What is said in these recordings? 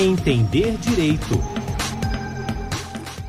Entender Direito.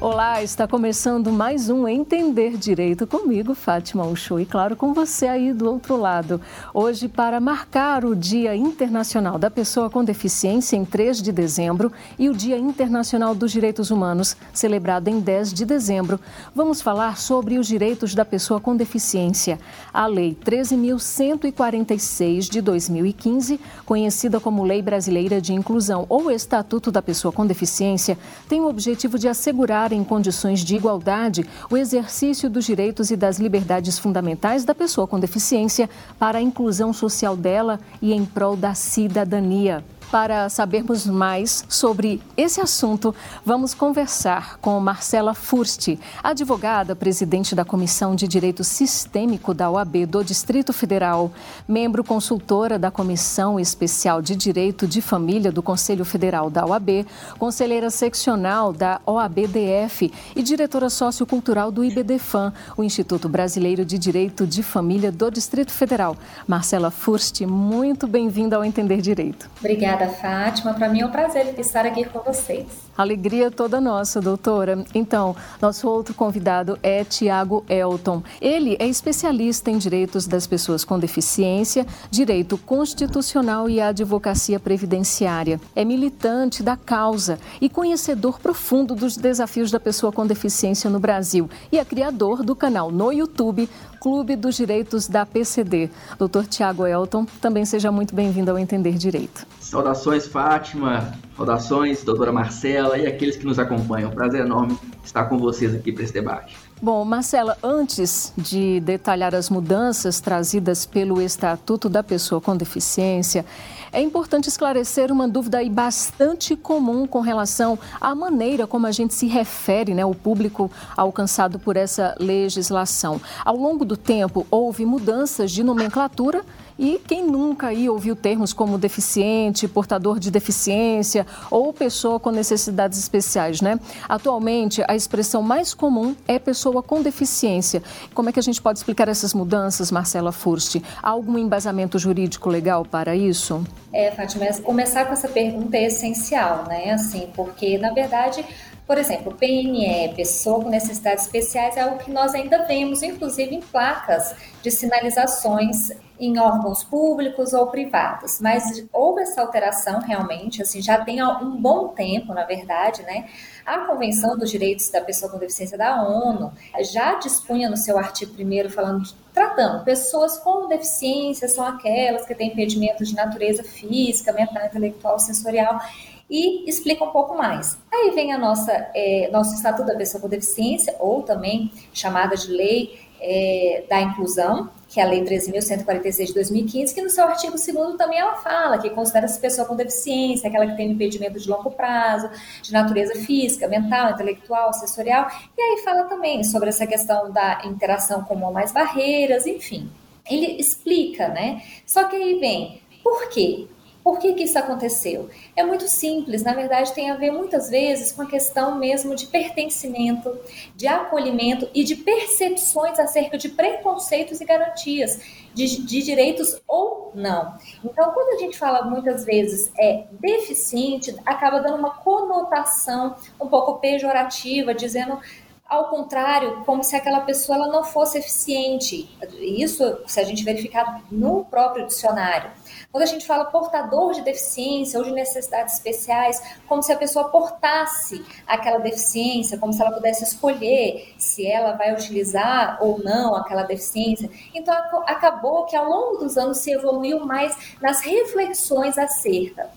Olá, está começando mais um Entender Direito comigo, Fátima Uchoa, e claro, com você aí do outro lado. Hoje, para marcar o Dia Internacional da Pessoa com Deficiência em 3 de dezembro e o Dia Internacional dos Direitos Humanos, celebrado em 10 de dezembro, vamos falar sobre os direitos da pessoa com deficiência. A Lei 13.146 de 2015, conhecida como Lei Brasileira de Inclusão ou Estatuto da Pessoa com Deficiência, tem o objetivo de assegurar em condições de igualdade o exercício dos direitos e das liberdades fundamentais da pessoa com deficiência para a inclusão social dela e em prol da cidadania. Para sabermos mais sobre esse assunto, vamos conversar com Marcela Fursti, advogada, presidente da Comissão de Direito Sistêmico da OAB do Distrito Federal, membro consultora da Comissão Especial de Direito de Família do Conselho Federal da OAB, conselheira seccional da OABDF e diretora sociocultural do IBDFAM, o Instituto Brasileiro de Direito de Família do Distrito Federal. Marcela Fursti, muito bem-vinda ao Entender Direito. Obrigada. Obrigada, Fátima. Para mim é um prazer estar aqui com vocês. Alegria toda nossa, doutora. Então, nosso outro convidado é Tiago Elton. Ele é especialista em direitos das pessoas com deficiência, direito constitucional e advocacia previdenciária. É militante da causa e conhecedor profundo dos desafios da pessoa com deficiência no Brasil e é criador do canal no YouTube Clube dos Direitos da PCD. Doutor Tiago Elton, também seja muito bem-vindo ao Entender Direito. Saudações, Fátima. Saudações, doutora Marcela e aqueles que nos acompanham. Prazer enorme estar com vocês aqui para esse debate. Bom, Marcela, antes de detalhar as mudanças trazidas pelo Estatuto da Pessoa com Deficiência, é importante esclarecer uma dúvida aí bastante comum com relação à maneira como a gente se refere, né, o público alcançado por essa legislação. Ao longo do tempo, houve mudanças de nomenclatura e quem nunca aí ouviu termos como deficiente, portador de deficiência ou pessoa com necessidades especiais, né? Atualmente, a expressão mais comum é pessoa com deficiência. Como é que a gente pode explicar essas mudanças, Marcela Furst? Há algum embasamento jurídico legal para isso? É, Fátima, começar com essa pergunta é essencial, né? Assim, porque, na verdade, por exemplo, PNE, pessoa com necessidades especiais, é algo que nós ainda vemos, inclusive em placas de sinalizações em órgãos públicos ou privados. Mas houve essa alteração realmente, assim, já tem um bom tempo, na verdade, né? A Convenção dos Direitos da Pessoa com Deficiência da ONU já dispunha no seu artigo 1 falando tratando pessoas com deficiência são aquelas que têm impedimentos de natureza física, mental, intelectual, sensorial e explica um pouco mais. Aí vem a nossa é, nosso Estatuto da Pessoa com Deficiência, ou também chamada de Lei é, da Inclusão, que é a Lei 13.146 de 2015, que no seu artigo 2 também ela fala que considera essa pessoa com deficiência, aquela que tem impedimento de longo prazo, de natureza física, mental, intelectual, sensorial, e aí fala também sobre essa questão da interação com mais barreiras, enfim. Ele explica, né? Só que aí vem, por quê? Por que, que isso aconteceu? É muito simples, na verdade, tem a ver muitas vezes com a questão mesmo de pertencimento, de acolhimento e de percepções acerca de preconceitos e garantias, de, de direitos ou não. Então, quando a gente fala muitas vezes é deficiente, acaba dando uma conotação um pouco pejorativa, dizendo ao contrário, como se aquela pessoa ela não fosse eficiente. Isso, se a gente verificar no próprio dicionário. Quando a gente fala portador de deficiência ou de necessidades especiais, como se a pessoa portasse aquela deficiência, como se ela pudesse escolher se ela vai utilizar ou não aquela deficiência. Então, acabou que ao longo dos anos se evoluiu mais nas reflexões acerca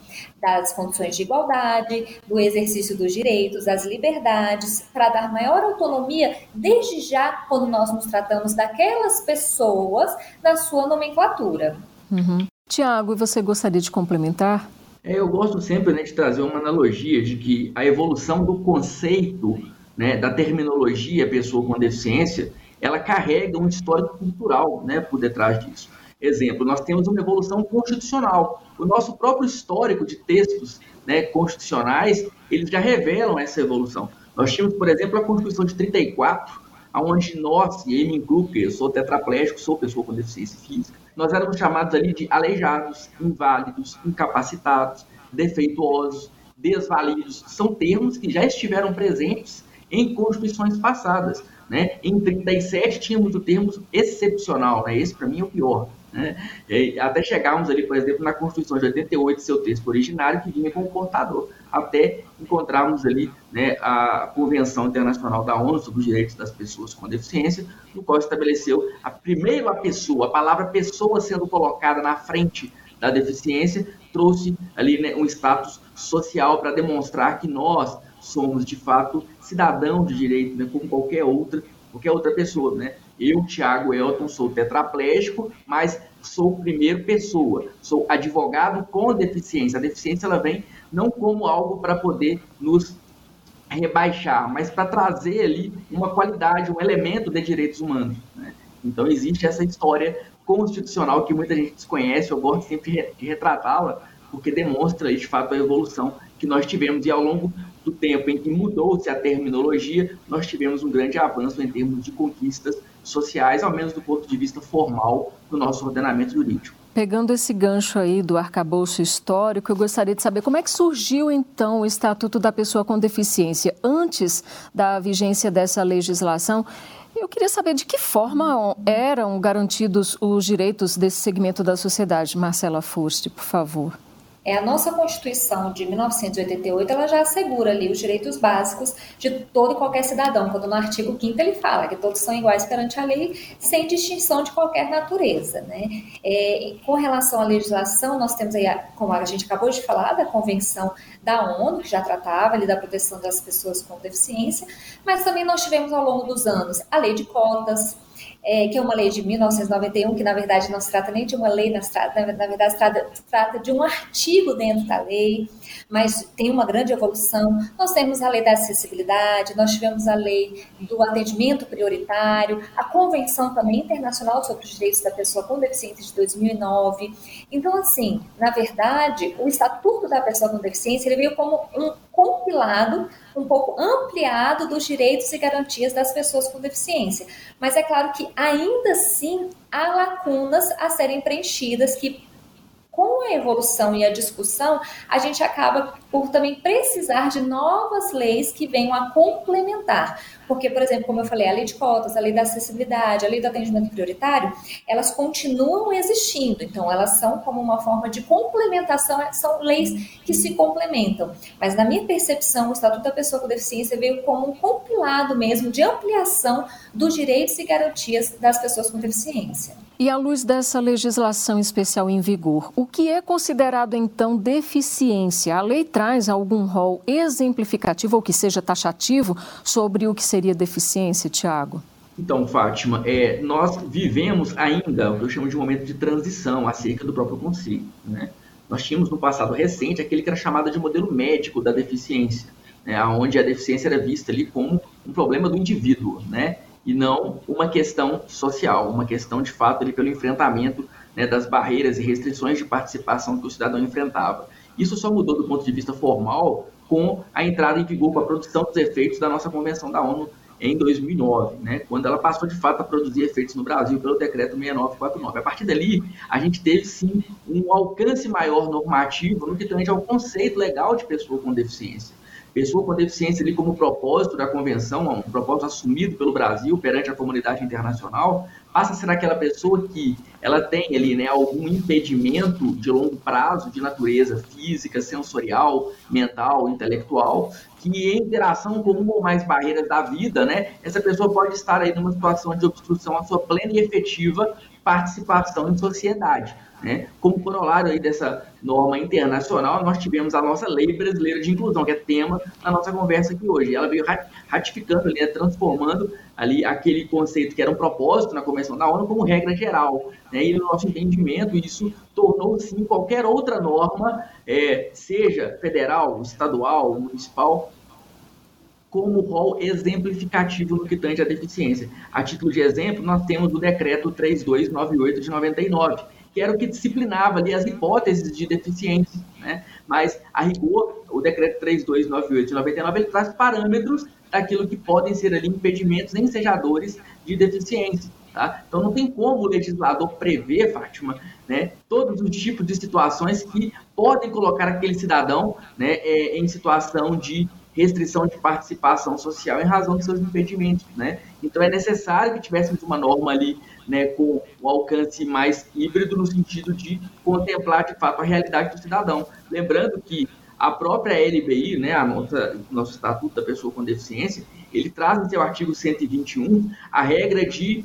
das condições de igualdade, do exercício dos direitos, das liberdades, para dar maior autonomia, desde já, quando nós nos tratamos daquelas pessoas, na sua nomenclatura. Uhum. Tiago, e você gostaria de complementar? É, eu gosto sempre né, de trazer uma analogia de que a evolução do conceito, né, da terminologia pessoa com deficiência, ela carrega um histórico cultural né, por detrás disso. Exemplo, nós temos uma evolução constitucional. O nosso próprio histórico de textos né, constitucionais, eles já revelam essa evolução. Nós tínhamos, por exemplo, a Constituição de 34, onde nós, e ele me porque eu sou tetraplégico, sou pessoa com deficiência física, nós éramos chamados ali de aleijados, inválidos, incapacitados, defeituosos. desvalidos, são termos que já estiveram presentes em constituições passadas. Né? Em 37 tínhamos o termo excepcional, né? esse para mim é o pior. Né? até chegarmos ali, por exemplo, na Constituição de 88, seu texto originário, que vinha com o portador, até encontrarmos ali né, a Convenção Internacional da ONU sobre os Direitos das Pessoas com Deficiência, no qual estabeleceu a primeira pessoa, a palavra pessoa sendo colocada na frente da deficiência, trouxe ali né, um status social para demonstrar que nós somos de fato cidadãos de direito, né, como qualquer outra, qualquer outra pessoa, né? Eu, Tiago Elton, sou tetraplégico, mas sou primeiro pessoa, sou advogado com deficiência. A deficiência ela vem não como algo para poder nos rebaixar, mas para trazer ali uma qualidade, um elemento de direitos humanos. Né? Então existe essa história constitucional que muita gente desconhece, eu gosto sempre de retratá-la, porque demonstra de fato a evolução que nós tivemos e ao longo do tempo em que mudou-se a terminologia, nós tivemos um grande avanço em termos de conquistas sociais, ao menos do ponto de vista formal do nosso ordenamento jurídico. Pegando esse gancho aí do arcabouço histórico, eu gostaria de saber como é que surgiu então o Estatuto da Pessoa com Deficiência antes da vigência dessa legislação. Eu queria saber de que forma eram garantidos os direitos desse segmento da sociedade. Marcela Furst, por favor. É, a nossa Constituição de 1988 ela já assegura ali os direitos básicos de todo e qualquer cidadão, quando no artigo 5 ele fala que todos são iguais perante a lei, sem distinção de qualquer natureza. Né? É, com relação à legislação, nós temos aí, como a gente acabou de falar, da Convenção da ONU, que já tratava ali da proteção das pessoas com deficiência, mas também nós tivemos ao longo dos anos a lei de cotas, é, que é uma lei de 1991, que na verdade não se trata nem de uma lei, na, na verdade se trata, se trata de um artigo dentro da lei, mas tem uma grande evolução. Nós temos a lei da acessibilidade, nós tivemos a lei do atendimento prioritário, a Convenção também Internacional sobre os Direitos da Pessoa com Deficiência de 2009. Então, assim, na verdade, o Estatuto da Pessoa com Deficiência ele veio como um compilado um pouco ampliado dos direitos e garantias das pessoas com deficiência. Mas é claro que ainda assim há lacunas a serem preenchidas que com a evolução e a discussão, a gente acaba por também precisar de novas leis que venham a complementar. Porque, por exemplo, como eu falei, a lei de cotas, a lei da acessibilidade, a lei do atendimento prioritário, elas continuam existindo. Então, elas são como uma forma de complementação, são leis que se complementam. Mas, na minha percepção, o Estatuto da Pessoa com Deficiência veio como um compilado mesmo de ampliação dos direitos e garantias das pessoas com deficiência. E à luz dessa legislação especial em vigor, o que é considerado então deficiência? A lei traz algum rol exemplificativo ou que seja taxativo sobre o que seria deficiência, Tiago? Então, Fátima, é, nós vivemos ainda o que eu chamo de um momento de transição acerca do próprio conceito. Né? Nós tínhamos no passado recente aquele que era chamado de modelo médico da deficiência, né? onde a deficiência era vista ali como um problema do indivíduo, né? e não uma questão social, uma questão de fato ali, pelo enfrentamento né, das barreiras e restrições de participação que o cidadão enfrentava. Isso só mudou do ponto de vista formal com a entrada em vigor, com a produção dos efeitos da nossa Convenção da ONU em 2009, né, quando ela passou de fato a produzir efeitos no Brasil pelo decreto 6949. A partir dali, a gente teve sim um alcance maior normativo no que tange ao conceito legal de pessoa com deficiência pessoa com deficiência ali como propósito da convenção, um propósito assumido pelo Brasil perante a comunidade internacional, passa a ser aquela pessoa que ela tem ali, né, algum impedimento de longo prazo de natureza física, sensorial, mental, intelectual, que em interação com uma ou mais barreiras da vida, né, essa pessoa pode estar aí numa situação de obstrução à sua plena e efetiva participação em sociedade. Né? Como corolário aí dessa norma internacional, nós tivemos a nossa lei brasileira de inclusão, que é tema da nossa conversa aqui hoje. Ela veio ratificando, ali, né, transformando ali aquele conceito que era um propósito na Convenção da ONU como regra geral. Né? E no nosso entendimento, isso tornou sim qualquer outra norma, é, seja federal, estadual, municipal, como rol exemplificativo no que tange à deficiência. A título de exemplo, nós temos o decreto 3298 de 99, que era o que disciplinava ali as hipóteses de deficiência, né? Mas, a rigor, o decreto 3298 de 99, ele traz parâmetros daquilo que podem ser ali impedimentos ensejadores de deficiência. Tá? Então não tem como o legislador prever, Fátima, né, todos os tipos de situações que podem colocar aquele cidadão né, é, em situação de restrição de participação social em razão dos seus impedimentos. Né? Então é necessário que tivéssemos uma norma ali né, com um alcance mais híbrido no sentido de contemplar de fato a realidade do cidadão. Lembrando que a própria LBI, né, a nossa, nosso Estatuto da Pessoa com Deficiência, ele traz no seu artigo 121 a regra de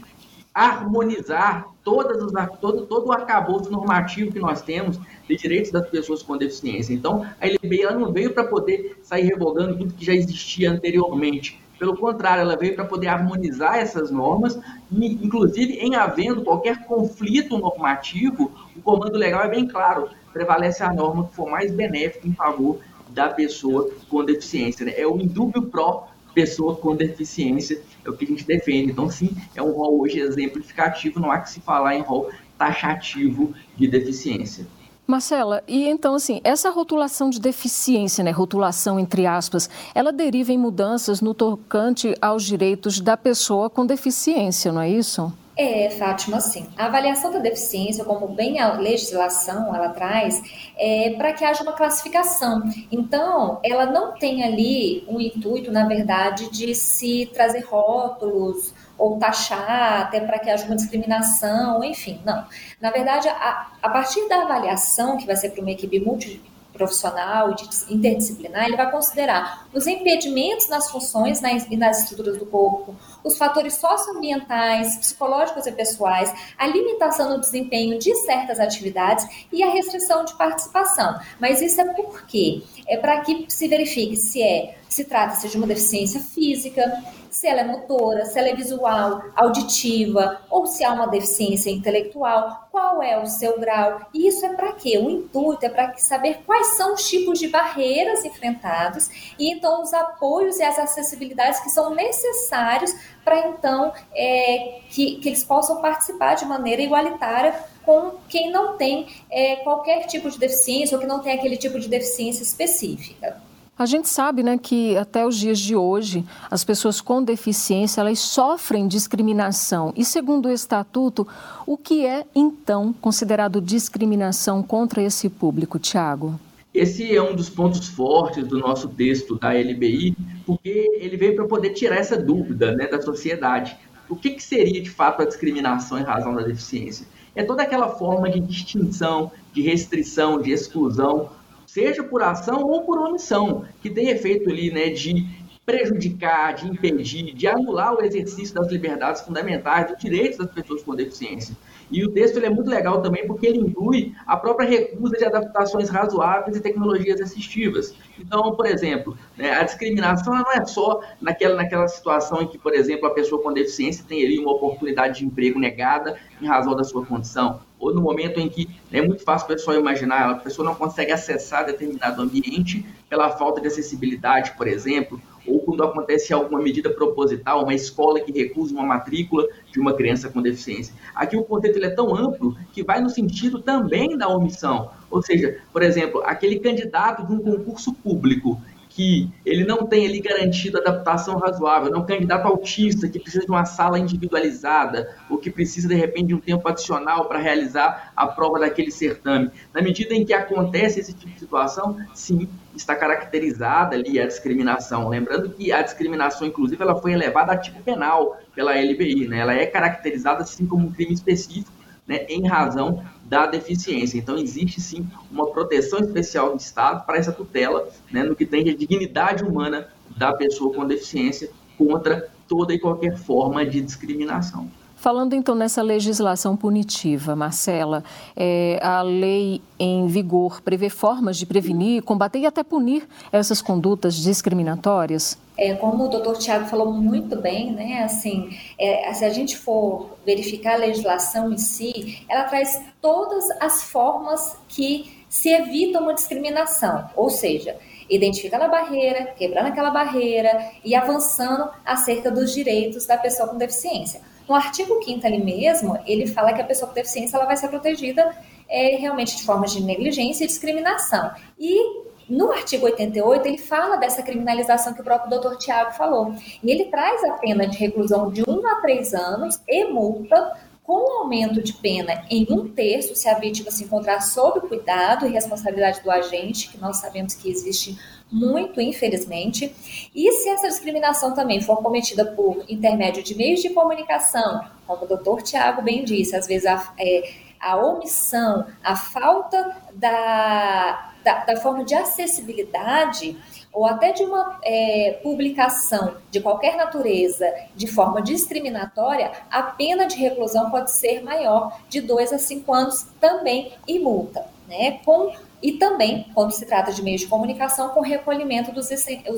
harmonizar todas os, todo, todo o arcabouço normativo que nós temos de direitos das pessoas com deficiência. Então, a LBI ela não veio para poder sair revogando tudo que já existia anteriormente. Pelo contrário, ela veio para poder harmonizar essas normas inclusive, em havendo qualquer conflito normativo, o comando legal é bem claro, prevalece a norma que for mais benéfica em favor da pessoa com deficiência. Né? É o indúbio pró pessoa com deficiência, é o que a gente defende. Então, sim, é um rol hoje exemplificativo, não há que se falar em rol taxativo de deficiência. Marcela, e então assim, essa rotulação de deficiência, né, rotulação entre aspas, ela deriva em mudanças no tocante aos direitos da pessoa com deficiência, não é isso? É, Fátima, sim. A avaliação da deficiência, como bem a legislação ela traz, é para que haja uma classificação. Então, ela não tem ali o um intuito, na verdade, de se trazer rótulos ou taxar, até para que haja uma discriminação, enfim, não. Na verdade, a, a partir da avaliação, que vai ser para uma equipe multi profissional e interdisciplinar, ele vai considerar os impedimentos nas funções e nas estruturas do corpo, os fatores socioambientais, psicológicos e pessoais, a limitação no desempenho de certas atividades e a restrição de participação. Mas isso é por quê? É para que se verifique se é se trata-se de uma deficiência física, se ela é motora, se ela é visual, auditiva ou se há uma deficiência intelectual, qual é o seu grau. E isso é para quê? O intuito é para saber quais são os tipos de barreiras enfrentados e então os apoios e as acessibilidades que são necessários para então é, que, que eles possam participar de maneira igualitária com quem não tem é, qualquer tipo de deficiência ou que não tem aquele tipo de deficiência específica. A gente sabe né, que até os dias de hoje as pessoas com deficiência elas sofrem discriminação. E segundo o Estatuto, o que é então considerado discriminação contra esse público, Tiago? Esse é um dos pontos fortes do nosso texto da LBI, porque ele veio para poder tirar essa dúvida né, da sociedade. O que, que seria de fato a discriminação em razão da deficiência? É toda aquela forma de distinção, de restrição, de exclusão seja por ação ou por omissão, que tem efeito ali, né, de prejudicar, de impedir, de anular o exercício das liberdades fundamentais, dos direitos das pessoas com deficiência. E o texto é muito legal também porque ele inclui a própria recusa de adaptações razoáveis e tecnologias assistivas. Então, por exemplo, né, a discriminação não é só naquela, naquela situação em que, por exemplo, a pessoa com deficiência tem ali uma oportunidade de emprego negada em razão da sua condição ou no momento em que é muito fácil o pessoal imaginar, a pessoa não consegue acessar determinado ambiente pela falta de acessibilidade, por exemplo, ou quando acontece alguma medida proposital, uma escola que recusa uma matrícula de uma criança com deficiência. Aqui o conceito ele é tão amplo que vai no sentido também da omissão. Ou seja, por exemplo, aquele candidato de um concurso público que ele não tem ali garantido adaptação razoável, não é um candidato autista que precisa de uma sala individualizada, ou que precisa, de repente, de um tempo adicional para realizar a prova daquele certame. Na medida em que acontece esse tipo de situação, sim, está caracterizada ali a discriminação. Lembrando que a discriminação, inclusive, ela foi elevada a tipo penal pela LBI, né? ela é caracterizada, assim, como um crime específico, né, em razão da deficiência. Então, existe sim uma proteção especial do Estado para essa tutela, né, no que tem a dignidade humana da pessoa com deficiência contra toda e qualquer forma de discriminação. Falando então nessa legislação punitiva, Marcela, é, a lei em vigor prevê formas de prevenir, combater e até punir essas condutas discriminatórias? É, como o doutor Tiago falou muito bem, né, assim, é, se a gente for verificar a legislação em si, ela traz todas as formas que se evita uma discriminação, ou seja, identificando a barreira, quebrando aquela barreira e avançando acerca dos direitos da pessoa com deficiência. No artigo 5 ali mesmo, ele fala que a pessoa com deficiência ela vai ser protegida é, realmente de formas de negligência e discriminação. E no artigo 88, ele fala dessa criminalização que o próprio doutor Tiago falou. E ele traz a pena de reclusão de 1 a 3 anos e multa com aumento de pena em um terço se a vítima se encontrar sob cuidado e responsabilidade do agente, que nós sabemos que existe muito, infelizmente. E se essa discriminação também for cometida por intermédio de meios de comunicação, como o doutor Tiago bem disse, às vezes a, é, a omissão, a falta da, da, da forma de acessibilidade ou até de uma é, publicação de qualquer natureza de forma discriminatória, a pena de reclusão pode ser maior de 2 a 5 anos também e multa. Né, com e também, quando se trata de meios de comunicação, com recolhimento dos,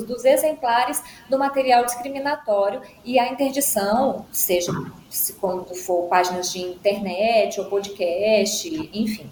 dos exemplares do material discriminatório e a interdição, seja quando for páginas de internet ou podcast, enfim.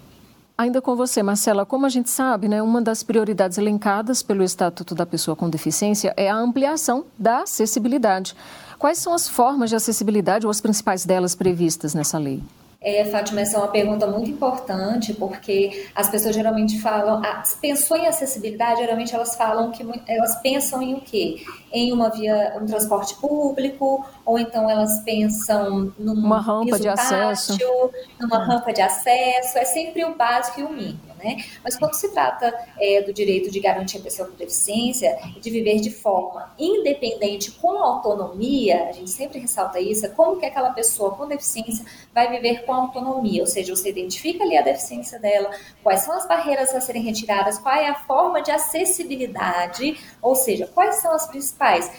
Ainda com você, Marcela, como a gente sabe, né, uma das prioridades elencadas pelo Estatuto da Pessoa com Deficiência é a ampliação da acessibilidade. Quais são as formas de acessibilidade ou as principais delas previstas nessa lei? É, Fátima, essa é uma pergunta muito importante, porque as pessoas geralmente falam, pensou em acessibilidade, geralmente elas falam que elas pensam em o quê? Em uma via, um transporte público, ou então elas pensam numa rampa de tátil, acesso, numa rampa de acesso, é sempre o básico e o mínimo né? Mas quando se trata é, do direito de garantir a pessoa com deficiência de viver de forma independente, com autonomia, a gente sempre ressalta isso, é como que aquela pessoa com deficiência vai viver com autonomia, ou seja, você identifica ali a deficiência dela, quais são as barreiras a serem retiradas, qual é a forma de acessibilidade, ou seja, quais são as principais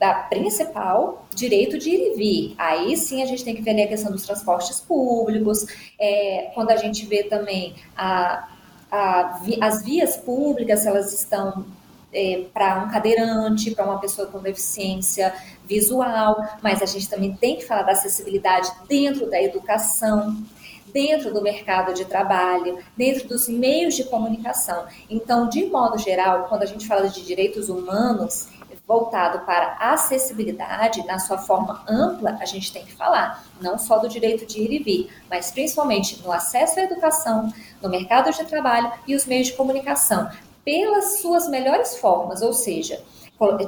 da principal direito de ir e vir. Aí sim a gente tem que ver a questão dos transportes públicos, é, quando a gente vê também a, a, as vias públicas, elas estão é, para um cadeirante, para uma pessoa com deficiência visual, mas a gente também tem que falar da acessibilidade dentro da educação, dentro do mercado de trabalho, dentro dos meios de comunicação. Então, de modo geral, quando a gente fala de direitos humanos, voltado para acessibilidade, na sua forma ampla, a gente tem que falar, não só do direito de ir e vir, mas principalmente no acesso à educação, no mercado de trabalho e os meios de comunicação, pelas suas melhores formas, ou seja,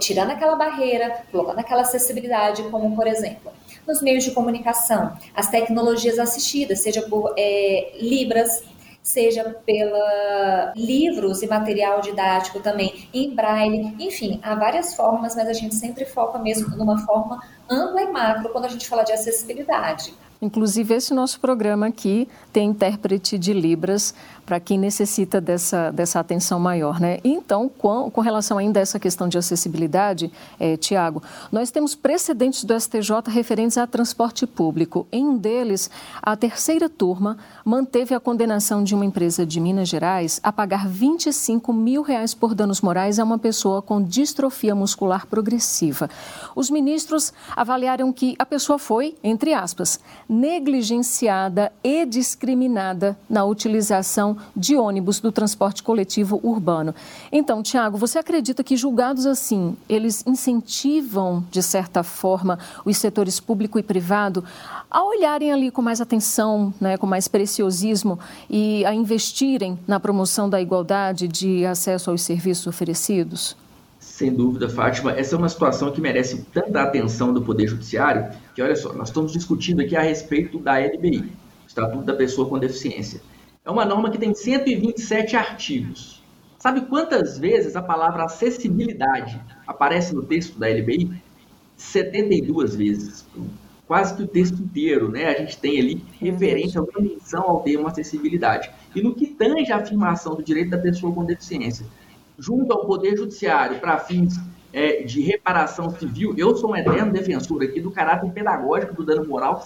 tirando aquela barreira, colocando aquela acessibilidade, como por exemplo, nos meios de comunicação, as tecnologias assistidas, seja por é, Libras, seja pela livros e material didático também em braille, enfim, há várias formas, mas a gente sempre foca mesmo numa forma ampla e macro quando a gente fala de acessibilidade. Inclusive, esse nosso programa aqui tem intérprete de Libras para quem necessita dessa, dessa atenção maior. Né? Então, com, com relação ainda a essa questão de acessibilidade, é, Tiago, nós temos precedentes do STJ referentes a transporte público. Em um deles, a terceira turma manteve a condenação de uma empresa de Minas Gerais a pagar 25 mil reais por danos morais a uma pessoa com distrofia muscular progressiva. Os ministros avaliaram que a pessoa foi, entre aspas, negligenciada e discriminada na utilização de ônibus do transporte coletivo urbano. Então, Tiago, você acredita que julgados assim, eles incentivam, de certa forma, os setores público e privado a olharem ali com mais atenção, né, com mais preciosismo e a investirem na promoção da igualdade de acesso aos serviços oferecidos? Sem dúvida, Fátima. Essa é uma situação que merece tanta atenção do Poder Judiciário, que olha só, nós estamos discutindo aqui a respeito da LBI, Estatuto da Pessoa com Deficiência. É uma norma que tem 127 artigos. Sabe quantas vezes a palavra acessibilidade aparece no texto da LBI? 72 vezes. Quase que o texto inteiro, né? A gente tem ali referência a uma menção ao termo acessibilidade. E no que tange a afirmação do direito da pessoa com deficiência, junto ao Poder Judiciário, para fins é, de reparação civil, eu sou um eterno defensor aqui do caráter pedagógico do dano moral,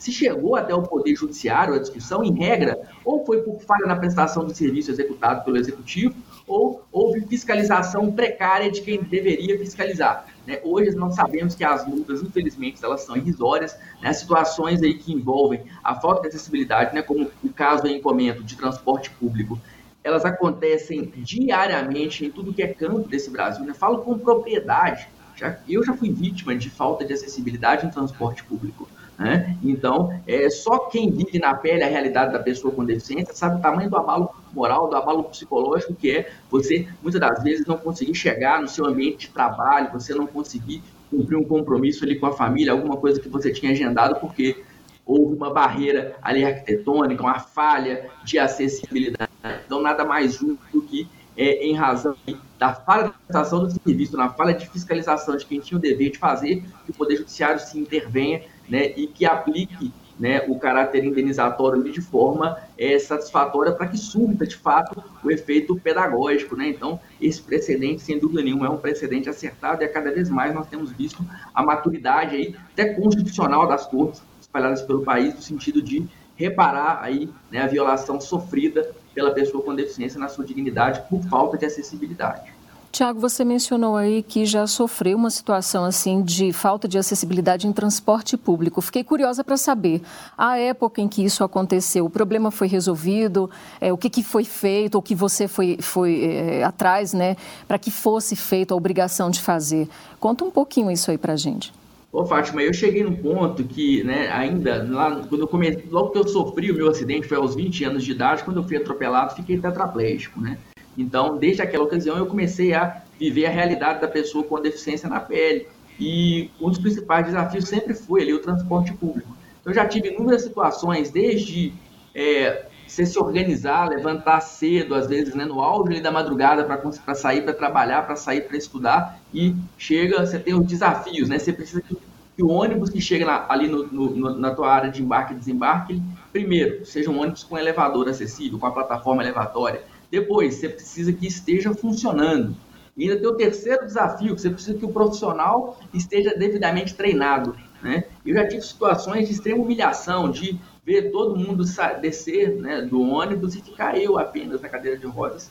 se chegou até o Poder Judiciário a discussão, em regra, ou foi por falha na prestação do serviço executado pelo Executivo, ou houve fiscalização precária de quem deveria fiscalizar. Né? Hoje nós sabemos que as multas, infelizmente, elas são irrisórias, né? situações aí que envolvem a falta de acessibilidade, né? como o caso em comento de transporte público, elas acontecem diariamente em tudo que é campo desse Brasil. Né? Falo com propriedade, já, eu já fui vítima de falta de acessibilidade em transporte público. Né? Então, é, só quem vive na pele a realidade da pessoa com deficiência sabe o tamanho do abalo moral, do abalo psicológico, que é você, muitas das vezes, não conseguir chegar no seu ambiente de trabalho, você não conseguir cumprir um compromisso ali com a família, alguma coisa que você tinha agendado, porque houve uma barreira ali arquitetônica, uma falha de acessibilidade. Então, nada mais justo do que é, em razão da falha de prestação do serviço, na falha de fiscalização de quem tinha o dever de fazer, que o Poder Judiciário se intervenha né, e que aplique né, o caráter indenizatório de forma é, satisfatória para que surta, de fato, o efeito pedagógico. Né? Então, esse precedente, sem dúvida nenhuma, é um precedente acertado e a cada vez mais nós temos visto a maturidade aí, até constitucional das cortes espalhadas pelo país, no sentido de reparar aí né, a violação sofrida pela pessoa com deficiência na sua dignidade por falta de acessibilidade. Tiago, você mencionou aí que já sofreu uma situação assim de falta de acessibilidade em transporte público. Fiquei curiosa para saber, a época em que isso aconteceu, o problema foi resolvido, é, o que, que foi feito, o que você foi, foi é, atrás, né, para que fosse feito a obrigação de fazer. Conta um pouquinho isso aí para gente. Ô, Fátima, eu cheguei num ponto que, né, ainda lá, quando eu comecei, logo que eu sofri o meu acidente, foi aos 20 anos de idade, quando eu fui atropelado, fiquei tetraplégico, né? Então, desde aquela ocasião, eu comecei a viver a realidade da pessoa com deficiência na pele. E um dos principais desafios sempre foi ali o transporte público. Eu já tive inúmeras situações, desde é, você se organizar, levantar cedo, às vezes, né, no auge da madrugada para sair para trabalhar, para sair para estudar, e chega, você tem os desafios, né? Você precisa que, que o ônibus que chega na, ali no, no, na tua área de embarque e desembarque, primeiro, seja um ônibus com elevador acessível, com a plataforma elevatória. Depois, você precisa que esteja funcionando. E ainda tem o terceiro desafio, que você precisa que o profissional esteja devidamente treinado. Né? Eu já tive situações de extrema humilhação, de ver todo mundo descer né, do ônibus e ficar eu apenas na cadeira de rodas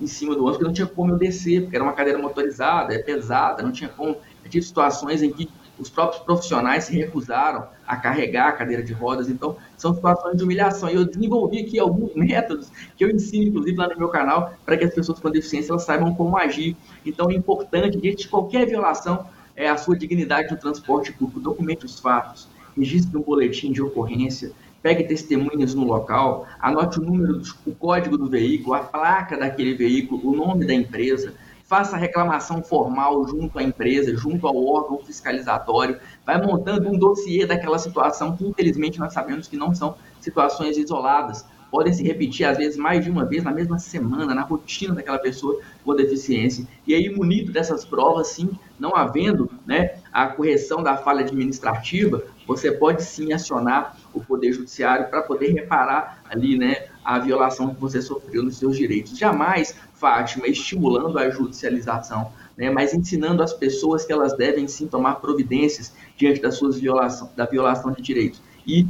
em cima do ônibus, porque não tinha como eu descer, porque era uma cadeira motorizada, é pesada, não tinha como. Eu tive situações em que os próprios profissionais se recusaram a carregar a cadeira de rodas, então são situações de humilhação. E eu desenvolvi aqui alguns métodos que eu ensino, inclusive, lá no meu canal, para que as pessoas com deficiência elas saibam como agir. Então é importante, diante de qualquer violação, é a sua dignidade no transporte público, documente os fatos, registre um boletim de ocorrência, pegue testemunhas no local, anote o número, o código do veículo, a placa daquele veículo, o nome da empresa, faça reclamação formal junto à empresa, junto ao órgão fiscalizatório, vai montando um dossiê daquela situação que, infelizmente, nós sabemos que não são situações isoladas, podem se repetir, às vezes, mais de uma vez na mesma semana, na rotina daquela pessoa com deficiência. E aí, munido dessas provas, sim, não havendo né, a correção da falha administrativa, você pode sim acionar o Poder Judiciário para poder reparar ali né, a violação que você sofreu nos seus direitos. Jamais, Fátima, estimulando a judicialização, né, mas ensinando as pessoas que elas devem sim tomar providências diante das suas violação, da violação de direitos. E,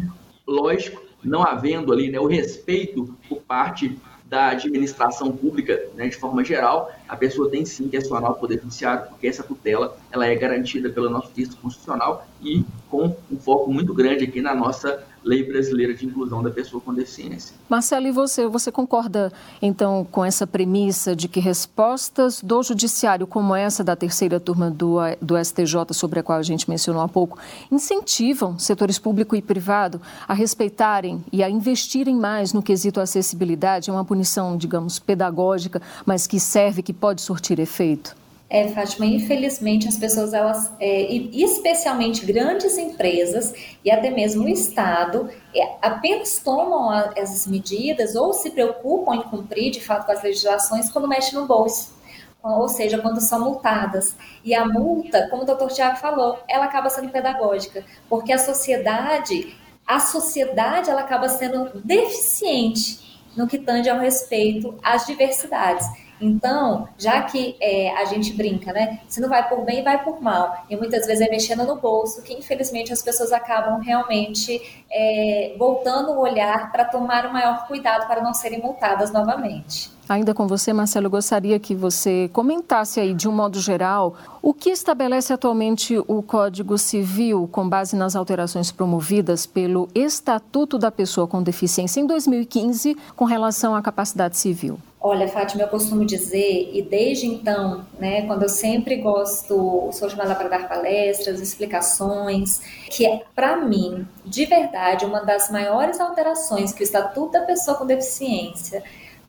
lógico, não havendo ali né, o respeito por parte da administração pública, né, de forma geral, a pessoa tem sim que acionar o Poder Judiciário, porque essa tutela ela é garantida pelo nosso texto constitucional e com um foco muito grande aqui na nossa Lei Brasileira de Inclusão da Pessoa com Deficiência. Marcelo, e você? Você concorda, então, com essa premissa de que respostas do Judiciário, como essa da terceira turma do, do STJ, sobre a qual a gente mencionou há pouco, incentivam setores público e privado a respeitarem e a investirem mais no quesito acessibilidade? É uma punição, digamos, pedagógica, mas que serve, que pode surtir efeito? É, Fátima, infelizmente as pessoas, elas, é, especialmente grandes empresas e até mesmo o Estado, é, apenas tomam a, essas medidas ou se preocupam em cumprir de fato com as legislações quando mexe no bolso. Ou seja, quando são multadas. E a multa, como o doutor Tiago falou, ela acaba sendo pedagógica, porque a sociedade, a sociedade ela acaba sendo deficiente no que tange ao respeito às diversidades. Então, já que é, a gente brinca, né? Se não vai por bem, vai por mal. E muitas vezes é mexendo no bolso, que infelizmente as pessoas acabam realmente é, voltando o olhar para tomar o maior cuidado para não serem multadas novamente. Ainda com você, Marcelo, gostaria que você comentasse aí, de um modo geral, o que estabelece atualmente o Código Civil com base nas alterações promovidas pelo Estatuto da Pessoa com Deficiência em 2015 com relação à capacidade civil. Olha, Fátima, eu costumo dizer, e desde então, né, quando eu sempre gosto, sou chamada para dar palestras, explicações, que é, para mim, de verdade, uma das maiores alterações que o Estatuto da Pessoa com Deficiência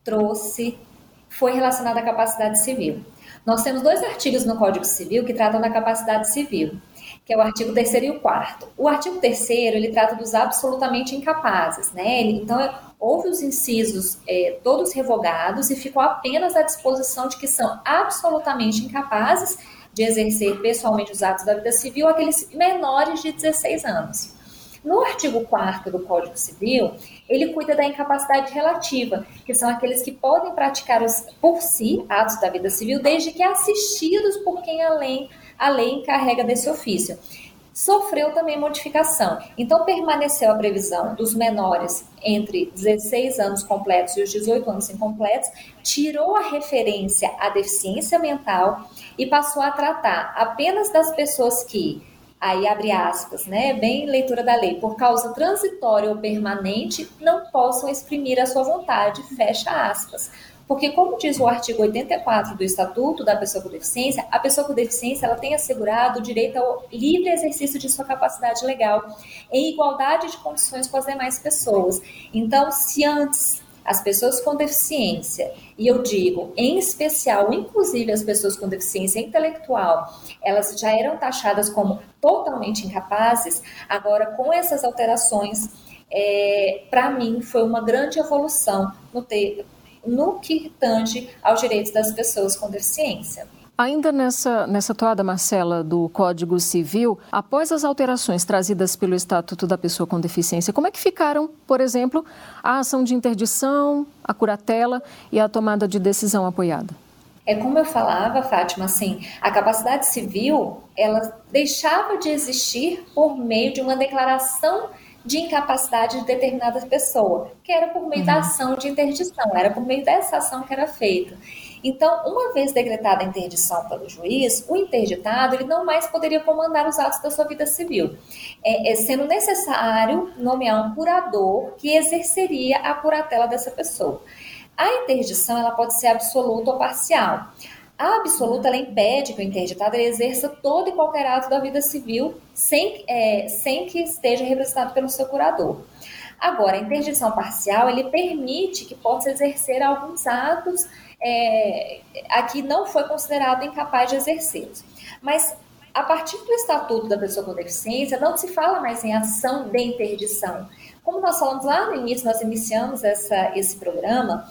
trouxe foi relacionada à capacidade civil. Nós temos dois artigos no Código Civil que tratam da capacidade civil, que é o artigo 3 e o 4 O artigo 3 ele trata dos absolutamente incapazes, né? Então, houve os incisos é, todos revogados e ficou apenas à disposição de que são absolutamente incapazes de exercer pessoalmente os atos da vida civil aqueles menores de 16 anos. No artigo 4 do Código Civil, ele cuida da incapacidade relativa, que são aqueles que podem praticar os, por si atos da vida civil, desde que assistidos por quem a lei, a lei encarrega desse ofício. Sofreu também modificação. Então, permaneceu a previsão dos menores entre 16 anos completos e os 18 anos incompletos, tirou a referência à deficiência mental e passou a tratar apenas das pessoas que aí abre aspas, né, bem leitura da lei, por causa transitória ou permanente, não possam exprimir a sua vontade, fecha aspas. Porque, como diz o artigo 84 do Estatuto da Pessoa com Deficiência, a pessoa com deficiência ela tem assegurado o direito ao livre exercício de sua capacidade legal, em igualdade de condições com as demais pessoas. Então, se antes as pessoas com deficiência, e eu digo em especial, inclusive as pessoas com deficiência intelectual, elas já eram taxadas como totalmente incapazes, agora com essas alterações, é, para mim foi uma grande evolução no, ter, no que tange aos direitos das pessoas com deficiência. Ainda nessa, nessa toada, Marcela, do Código Civil, após as alterações trazidas pelo Estatuto da Pessoa com Deficiência, como é que ficaram, por exemplo, a ação de interdição, a curatela e a tomada de decisão apoiada? É como eu falava, Fátima, assim, a capacidade civil, ela deixava de existir por meio de uma declaração de incapacidade de determinada pessoa, que era por meio uhum. da ação de interdição, era por meio dessa ação que era feita. Então, uma vez decretada a interdição pelo juiz, o interditado ele não mais poderia comandar os atos da sua vida civil, é, é, sendo necessário nomear um curador que exerceria a curatela dessa pessoa. A interdição ela pode ser absoluta ou parcial. A absoluta ela impede que o interditado exerça todo e qualquer ato da vida civil sem, é, sem que esteja representado pelo seu curador. Agora, a interdição parcial ele permite que possa exercer alguns atos é, aqui não foi considerado incapaz de exercê-los. Mas a partir do Estatuto da Pessoa com Deficiência, não se fala mais em ação de interdição. Como nós falamos lá no início, nós iniciamos essa, esse programa,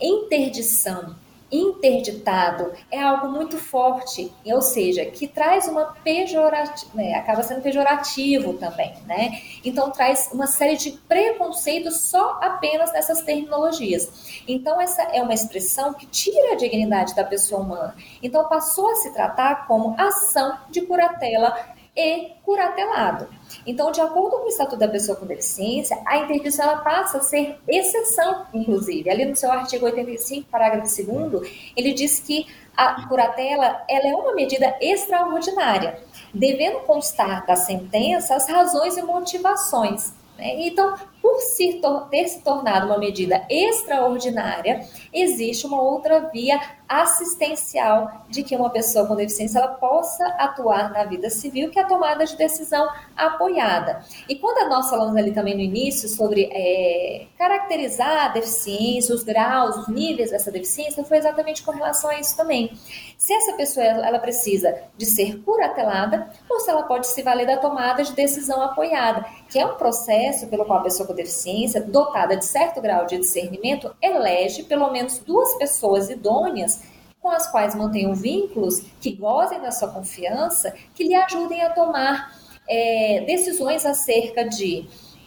interdição interditado é algo muito forte, ou seja, que traz uma pejorativa, né, acaba sendo pejorativo também, né? Então traz uma série de preconceitos só apenas nessas terminologias. Então essa é uma expressão que tira a dignidade da pessoa humana. Então passou a se tratar como ação de curatela e curatelado. Então, de acordo com o Estatuto da Pessoa com Deficiência, a interdição ela passa a ser exceção, inclusive. Ali no seu artigo 85, parágrafo 2 ele diz que a curatela ela é uma medida extraordinária, devendo constar da sentença as razões e motivações né? Então, por se ter se tornado uma medida extraordinária, existe uma outra via assistencial de que uma pessoa com deficiência ela possa atuar na vida civil, que é a tomada de decisão apoiada. E quando nós falamos ali também no início sobre é, caracterizar a deficiência, os graus, os níveis dessa deficiência, foi exatamente com relação a isso também. Se essa pessoa ela precisa de ser curatelada ou se ela pode se valer da tomada de decisão apoiada, que é um processo pelo qual a pessoa com deficiência, dotada de certo grau de discernimento, elege pelo menos duas pessoas idôneas com as quais mantenham vínculos, que gozem da sua confiança, que lhe ajudem a tomar é, decisões acerca de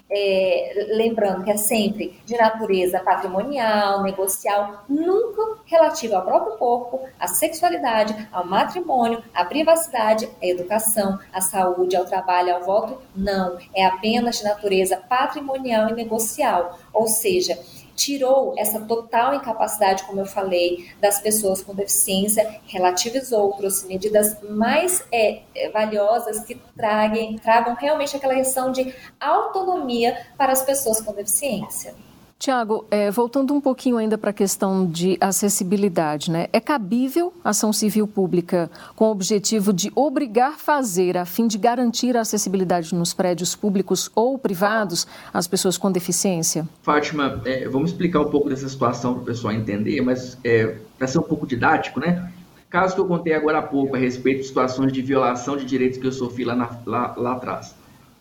é, lembrando que é sempre de natureza patrimonial, negocial, nunca relativa ao próprio corpo, à sexualidade, ao matrimônio, à privacidade, à educação, à saúde, ao trabalho, ao voto, não. É apenas de natureza patrimonial e negocial. Ou seja, tirou essa total incapacidade, como eu falei, das pessoas com deficiência, relativizou, trouxe medidas mais é, é, valiosas que traguem, tragam realmente aquela questão de autonomia para as pessoas com deficiência. Tiago, é, voltando um pouquinho ainda para a questão de acessibilidade, né? É cabível ação civil pública com o objetivo de obrigar fazer a fim de garantir a acessibilidade nos prédios públicos ou privados às pessoas com deficiência? Fátima, é, vamos explicar um pouco dessa situação para o pessoal entender, mas é, para ser um pouco didático, né? Caso que eu contei agora há pouco a respeito de situações de violação de direitos que eu sofri lá, na, lá, lá atrás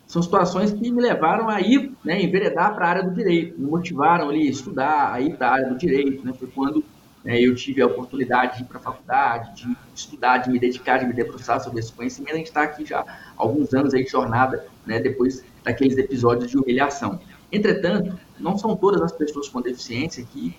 são situações que me levaram a ir, né, enveredar para a área do direito, me motivaram ali a estudar, a ir para a área do direito, né, foi quando né, eu tive a oportunidade de ir para a faculdade, de estudar, de me dedicar, de me debruçar sobre esse conhecimento, a gente está aqui já há alguns anos aí de jornada, né, depois daqueles episódios de humilhação. Entretanto, não são todas as pessoas com deficiência que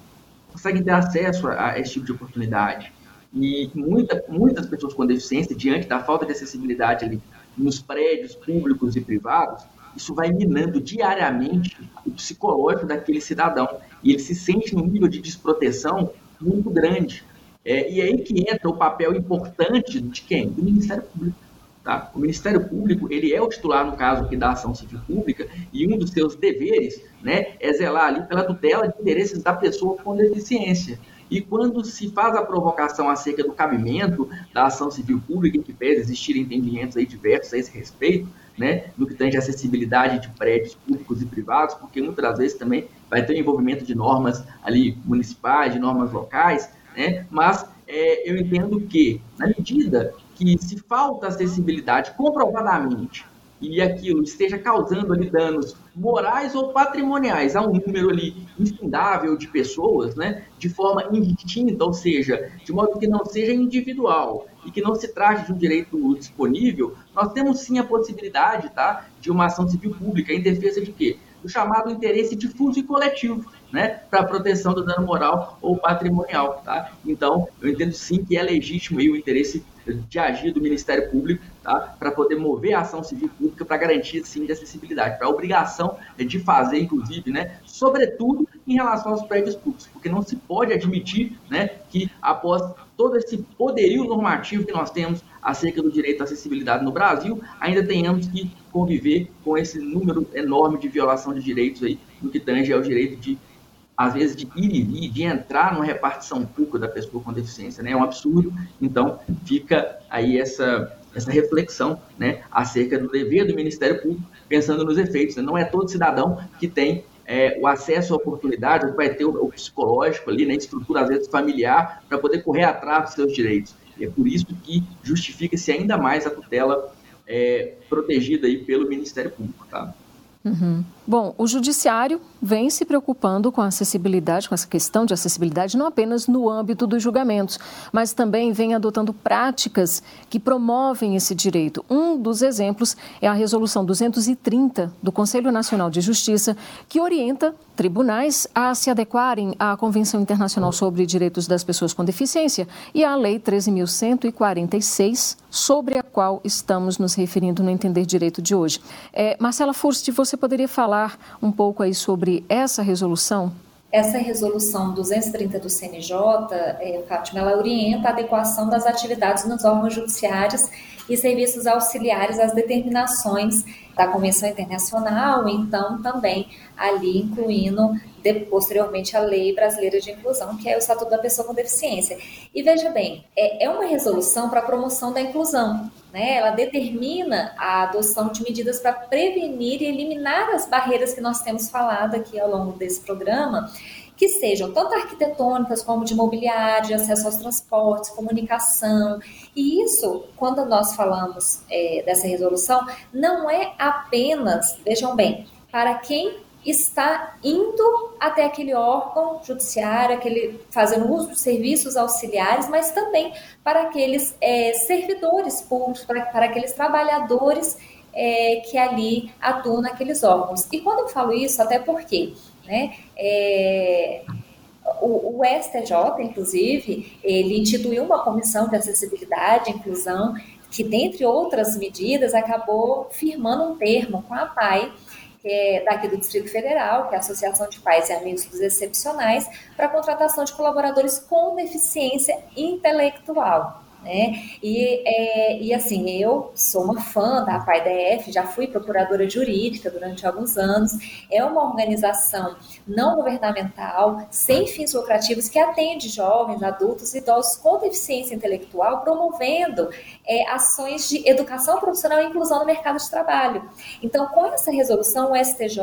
conseguem ter acesso a, esse tipo de oportunidade. E muita, muitas pessoas com deficiência, diante da falta de acessibilidade ali nos prédios públicos e privados, isso vai minando diariamente o psicológico daquele cidadão. E ele se sente num nível de desproteção muito grande. É, e é aí que entra o papel importante de quem? Do Ministério Público. Tá? O Ministério Público, ele é o titular, no caso aqui da ação civil pública, e um dos seus deveres né, é zelar ali pela tutela de interesses da pessoa com deficiência. E quando se faz a provocação acerca do cabimento da ação civil pública, em que pese existirem entendimentos aí diversos a esse respeito, né, no que tange a acessibilidade de prédios públicos e privados, porque muitas das vezes também vai ter envolvimento de normas ali municipais, de normas locais, né, mas é, eu entendo que, na medida que se falta acessibilidade comprovadamente e aquilo esteja causando ali danos morais ou patrimoniais a um número ali infindável de pessoas, né, de forma indistinta, ou seja, de modo que não seja individual e que não se trate de um direito disponível, nós temos sim a possibilidade, tá, de uma ação civil pública em defesa de quê? Do chamado interesse difuso e coletivo, né, para proteção do dano moral ou patrimonial, tá? Então, eu entendo sim que é legítimo aí o interesse de agir do Ministério Público, tá? Para poder mover a ação civil pública para garantir sim de acessibilidade, para a obrigação de fazer, inclusive, né, sobretudo em relação aos prédios públicos, porque não se pode admitir, né, que após todo esse poderio normativo que nós temos acerca do direito à acessibilidade no Brasil, ainda tenhamos que conviver com esse número enorme de violação de direitos aí, no que tange ao direito de às vezes, de ir e vir, de entrar numa repartição pública da pessoa com deficiência, né? É um absurdo. Então, fica aí essa, essa reflexão, né, acerca do dever do Ministério Público, pensando nos efeitos. Né? Não é todo cidadão que tem é, o acesso à oportunidade, vai ter o, o psicológico ali, né, estrutura, às vezes, familiar, para poder correr atrás dos seus direitos. E é por isso que justifica-se ainda mais a tutela é, protegida aí pelo Ministério Público, tá? Uhum. Bom, o Judiciário vem se preocupando com a acessibilidade, com essa questão de acessibilidade, não apenas no âmbito dos julgamentos, mas também vem adotando práticas que promovem esse direito. Um dos exemplos é a Resolução 230 do Conselho Nacional de Justiça, que orienta tribunais a se adequarem à Convenção Internacional sobre Direitos das Pessoas com Deficiência e à Lei 13.146, sobre a qual estamos nos referindo no Entender Direito de hoje. É, Marcela Furst, você poderia falar falar um pouco aí sobre essa resolução? Essa resolução 230 do CNJ, é, Fátima, ela orienta a adequação das atividades nos órgãos judiciários e serviços auxiliares às determinações da Convenção Internacional, então também ali incluindo de, posteriormente a Lei Brasileira de Inclusão, que é o Estatuto da Pessoa com Deficiência. E veja bem, é, é uma resolução para a promoção da inclusão, né? Ela determina a adoção de medidas para prevenir e eliminar as barreiras que nós temos falado aqui ao longo desse programa que sejam tanto arquitetônicas como de mobiliário, de acesso aos transportes, comunicação. E isso, quando nós falamos é, dessa resolução, não é apenas, vejam bem, para quem está indo até aquele órgão judiciário, aquele, fazendo uso de serviços auxiliares, mas também para aqueles é, servidores públicos, para, para aqueles trabalhadores é, que ali atuam naqueles órgãos. E quando eu falo isso, até porque né? É, o, o STJ, inclusive, ele instituiu uma comissão de acessibilidade e inclusão que, dentre outras medidas, acabou firmando um termo com a PAI, é daqui do Distrito Federal, que é a Associação de Pais e Amigos dos Excepcionais, para a contratação de colaboradores com deficiência intelectual. Né? E, é, e assim, eu sou uma fã da PAIDF, já fui procuradora jurídica durante alguns anos. É uma organização não governamental, sem fins lucrativos, que atende jovens, adultos e idosos com deficiência intelectual, promovendo é, ações de educação profissional e inclusão no mercado de trabalho. Então, com essa resolução, o STJ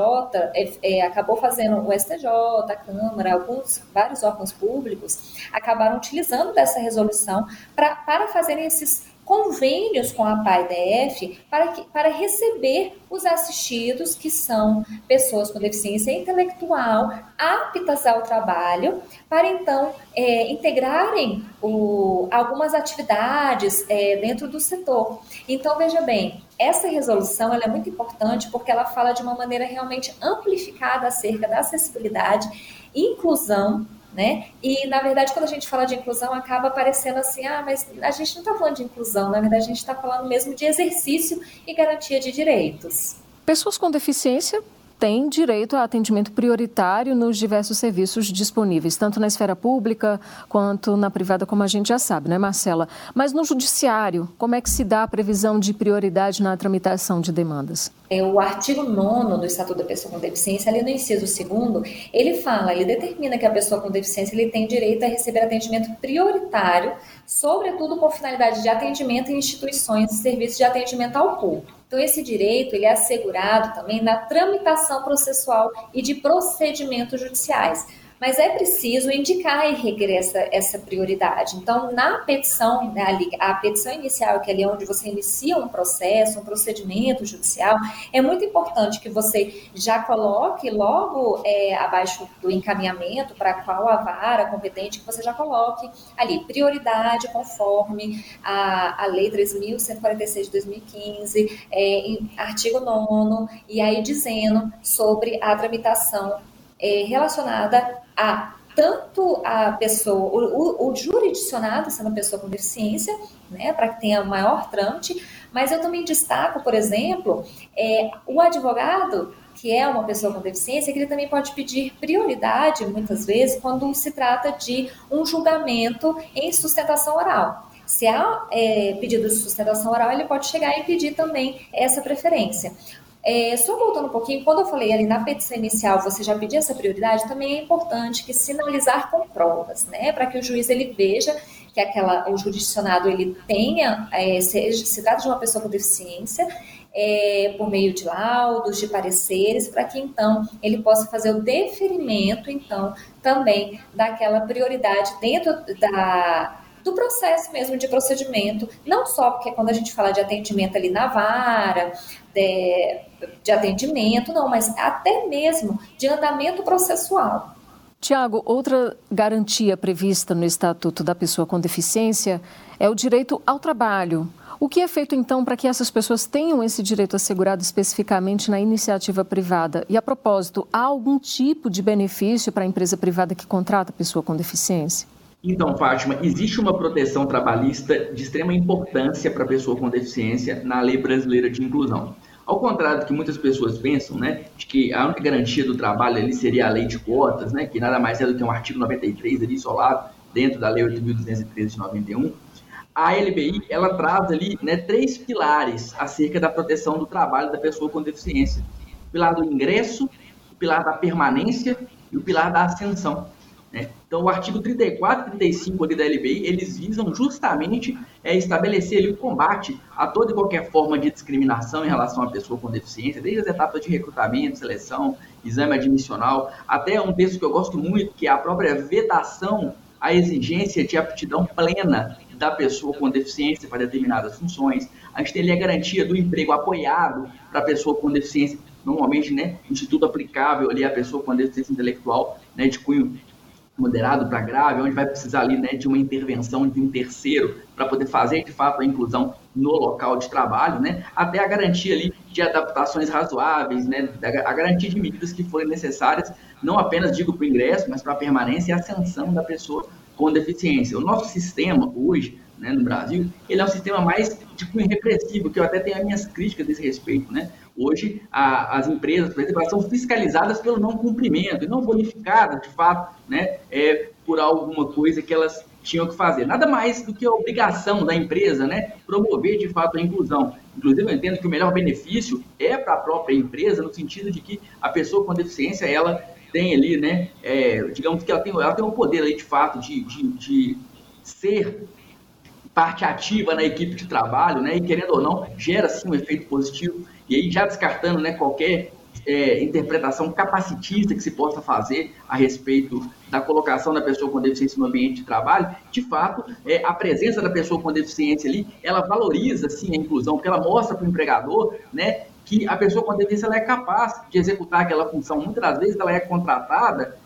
é, é, acabou fazendo, o STJ, a Câmara, alguns, vários órgãos públicos, acabaram utilizando dessa resolução para para fazerem esses convênios com a PAIDF para, que, para receber os assistidos, que são pessoas com deficiência intelectual, aptas ao trabalho, para então é, integrarem o, algumas atividades é, dentro do setor. Então, veja bem, essa resolução é muito importante porque ela fala de uma maneira realmente amplificada acerca da acessibilidade, inclusão né? E, na verdade, quando a gente fala de inclusão, acaba parecendo assim, ah, mas a gente não está falando de inclusão, na verdade, a gente está falando mesmo de exercício e garantia de direitos. Pessoas com deficiência têm direito a atendimento prioritário nos diversos serviços disponíveis, tanto na esfera pública quanto na privada, como a gente já sabe, né, Marcela? Mas no judiciário, como é que se dá a previsão de prioridade na tramitação de demandas? É, o artigo 9 do Estatuto da Pessoa com Deficiência, ali no inciso 2 ele fala, ele determina que a pessoa com deficiência ele tem direito a receber atendimento prioritário, sobretudo com finalidade de atendimento em instituições e serviços de atendimento ao público. Então, esse direito ele é assegurado também na tramitação processual e de procedimentos judiciais mas é preciso indicar e regressa essa prioridade. Então, na petição, né, a petição inicial, que é ali onde você inicia um processo, um procedimento judicial, é muito importante que você já coloque logo é, abaixo do encaminhamento para qual a vara competente, que você já coloque ali prioridade conforme a, a Lei 3.146 de 2015, é, em artigo 9 e aí dizendo sobre a tramitação é, relacionada a tanto a pessoa, o, o, o jurisdicionado, sendo uma pessoa com deficiência, né, para que tenha maior trâmite, mas eu também destaco, por exemplo, é, o advogado, que é uma pessoa com deficiência, que ele também pode pedir prioridade, muitas vezes, quando se trata de um julgamento em sustentação oral. Se há é, pedido de sustentação oral, ele pode chegar e pedir também essa preferência. É, só voltando um pouquinho, quando eu falei ali na petição inicial, você já pediu essa prioridade, também é importante que sinalizar com provas, né? Para que o juiz ele veja que aquela, o jurisdicionado ele tenha, é, se, se trata de uma pessoa com deficiência, é, por meio de laudos, de pareceres, para que então ele possa fazer o deferimento, então, também daquela prioridade dentro da, do processo mesmo de procedimento, não só porque quando a gente fala de atendimento ali na vara, de, de atendimento, não, mas até mesmo de andamento processual. Tiago, outra garantia prevista no Estatuto da Pessoa com Deficiência é o direito ao trabalho. O que é feito então para que essas pessoas tenham esse direito assegurado especificamente na iniciativa privada? E a propósito, há algum tipo de benefício para a empresa privada que contrata a pessoa com deficiência? Então, Fátima, existe uma proteção trabalhista de extrema importância para a pessoa com deficiência na lei brasileira de inclusão. Ao contrário do que muitas pessoas pensam, né, de que a única garantia do trabalho ali seria a lei de cotas, né, que nada mais é do que um artigo 93 ali isolado dentro da lei 8.213 de 91, a LBI ela traz ali né, três pilares acerca da proteção do trabalho da pessoa com deficiência: o pilar do ingresso, o pilar da permanência e o pilar da ascensão. Né? Então, o artigo 34 e 35 ali da LBI, eles visam justamente é, estabelecer ali, o combate a toda e qualquer forma de discriminação em relação à pessoa com deficiência, desde as etapas de recrutamento, seleção, exame admissional, até um texto que eu gosto muito, que é a própria vedação à exigência de aptidão plena da pessoa com deficiência para determinadas funções. A gente tem ali a garantia do emprego apoiado para a pessoa com deficiência, normalmente, né, instituto aplicável ali à pessoa com deficiência intelectual, né, de cunho moderado para grave, onde vai precisar ali né, de uma intervenção de um terceiro para poder fazer de fato a inclusão no local de trabalho, né, até a garantia ali de adaptações razoáveis, né, a garantia de medidas que forem necessárias, não apenas digo para o ingresso, mas para a permanência e ascensão da pessoa com deficiência. O nosso sistema hoje, né, no Brasil, ele é um sistema mais cunho repressivo, que eu até tenho as minhas críticas desse respeito, né? Hoje, a, as empresas, por exemplo, são fiscalizadas pelo não cumprimento e não bonificadas, de fato, né, é, por alguma coisa que elas tinham que fazer. Nada mais do que a obrigação da empresa, né, promover de fato a inclusão. Inclusive, eu entendo que o melhor benefício é para a própria empresa, no sentido de que a pessoa com deficiência, ela tem ali, né, é, digamos que ela tem, ela tem um poder ali, de fato, de, de, de ser parte ativa na equipe de trabalho, né, e querendo ou não, gera sim um efeito positivo. E aí, já descartando né, qualquer é, interpretação capacitista que se possa fazer a respeito da colocação da pessoa com deficiência no ambiente de trabalho, de fato, é, a presença da pessoa com deficiência ali, ela valoriza, sim, a inclusão, porque ela mostra para o empregador, né, que a pessoa com deficiência ela é capaz de executar aquela função. Muitas das vezes ela é contratada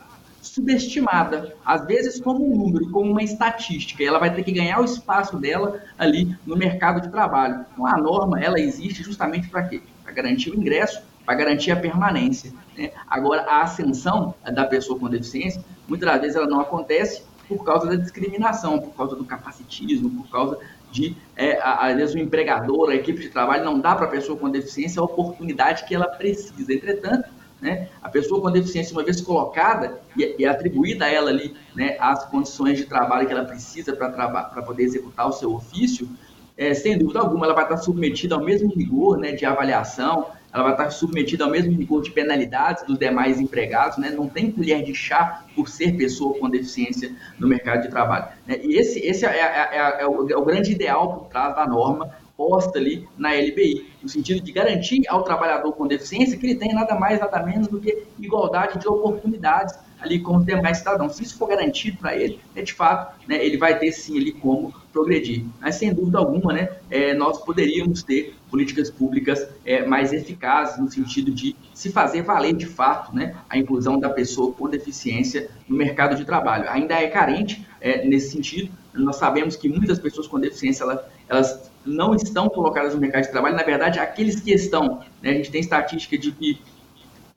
subestimada, às vezes como um número, como uma estatística, ela vai ter que ganhar o espaço dela ali no mercado de trabalho. Então a norma, ela existe justamente para quê? Para garantir o ingresso para garantir a permanência. Né? Agora, a ascensão da pessoa com deficiência, muitas vezes ela não acontece por causa da discriminação, por causa do capacitismo, por causa de, é, às vezes, o empregador, a equipe de trabalho não dá para a pessoa com deficiência a oportunidade que ela precisa. Entretanto, né, a pessoa com deficiência, uma vez colocada e, e atribuída a ela ali né, as condições de trabalho que ela precisa para poder executar o seu ofício, é, sem dúvida alguma, ela vai estar submetida ao mesmo rigor né, de avaliação, ela vai estar submetida ao mesmo rigor de penalidades dos demais empregados, né? não tem colher de chá por ser pessoa com deficiência no mercado de trabalho. Né? E esse, esse é, é, é, é, o, é o grande ideal por trás da norma posta ali na LBI, no sentido de garantir ao trabalhador com deficiência que ele tenha nada mais, nada menos do que igualdade de oportunidades ali com os demais cidadãos. Se isso for garantido para ele, é de fato, né, ele vai ter sim ali como progredir. Mas sem dúvida alguma, né, é, nós poderíamos ter políticas públicas é, mais eficazes no sentido de se fazer valer de fato né, a inclusão da pessoa com deficiência no mercado de trabalho. Ainda é carente é, nesse sentido. Nós sabemos que muitas pessoas com deficiência elas, elas não estão colocadas no mercado de trabalho. Na verdade, aqueles que estão, né, a gente tem estatística de que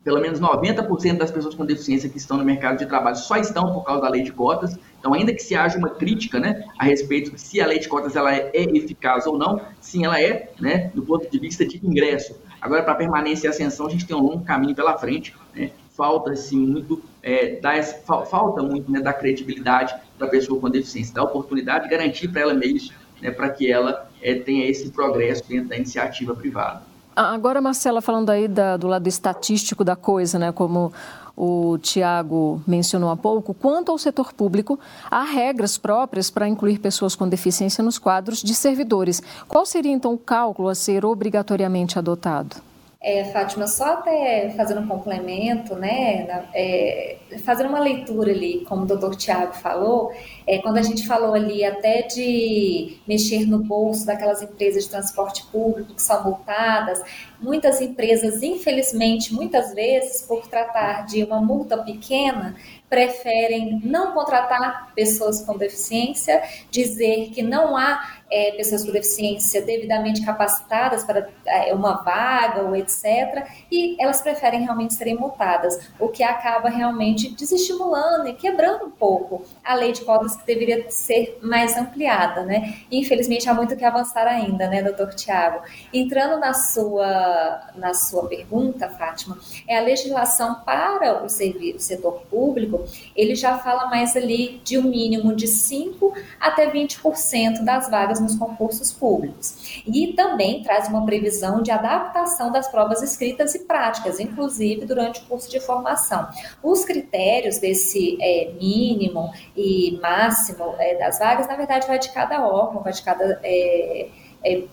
pelo menos 90% das pessoas com deficiência que estão no mercado de trabalho só estão por causa da lei de cotas. Então, ainda que se haja uma crítica né, a respeito de se a lei de cotas ela é, eficaz ou não, sim, ela é, né, do ponto de vista de ingresso. Agora, para permanência e ascensão, a gente tem um longo caminho pela frente. Né? Falta, sim, muito, é, da, falta muito né, da credibilidade da pessoa com deficiência, da oportunidade de garantir para ela meios né, para que ela é, tenha esse progresso dentro da iniciativa privada. Agora, Marcela, falando aí da, do lado estatístico da coisa, né, como o Tiago mencionou há pouco, quanto ao setor público, há regras próprias para incluir pessoas com deficiência nos quadros de servidores. Qual seria, então, o cálculo a ser obrigatoriamente adotado? É, Fátima, só até fazendo um complemento, né, é, fazendo uma leitura ali, como o doutor Tiago falou, é, quando a gente falou ali até de mexer no bolso daquelas empresas de transporte público que são multadas, muitas empresas, infelizmente, muitas vezes, por tratar de uma multa pequena, preferem não contratar pessoas com deficiência, dizer que não há é, pessoas com deficiência devidamente capacitadas para é, uma vaga ou etc. E elas preferem realmente serem multadas, o que acaba realmente desestimulando e quebrando um pouco a lei de cotas que deveria ser mais ampliada, né? Infelizmente há muito que avançar ainda, né, doutor Tiago? Entrando na sua, na sua pergunta, Fátima, é a legislação para o, serviço, o setor público, ele já fala mais ali de um mínimo de 5 até 20% das vagas nos concursos públicos. E também traz uma previsão de adaptação das provas escritas e práticas, inclusive durante o curso de formação. Os critérios desse é, mínimo e máximo é, das vagas, na verdade, vai de cada órgão, vai de cada. É, é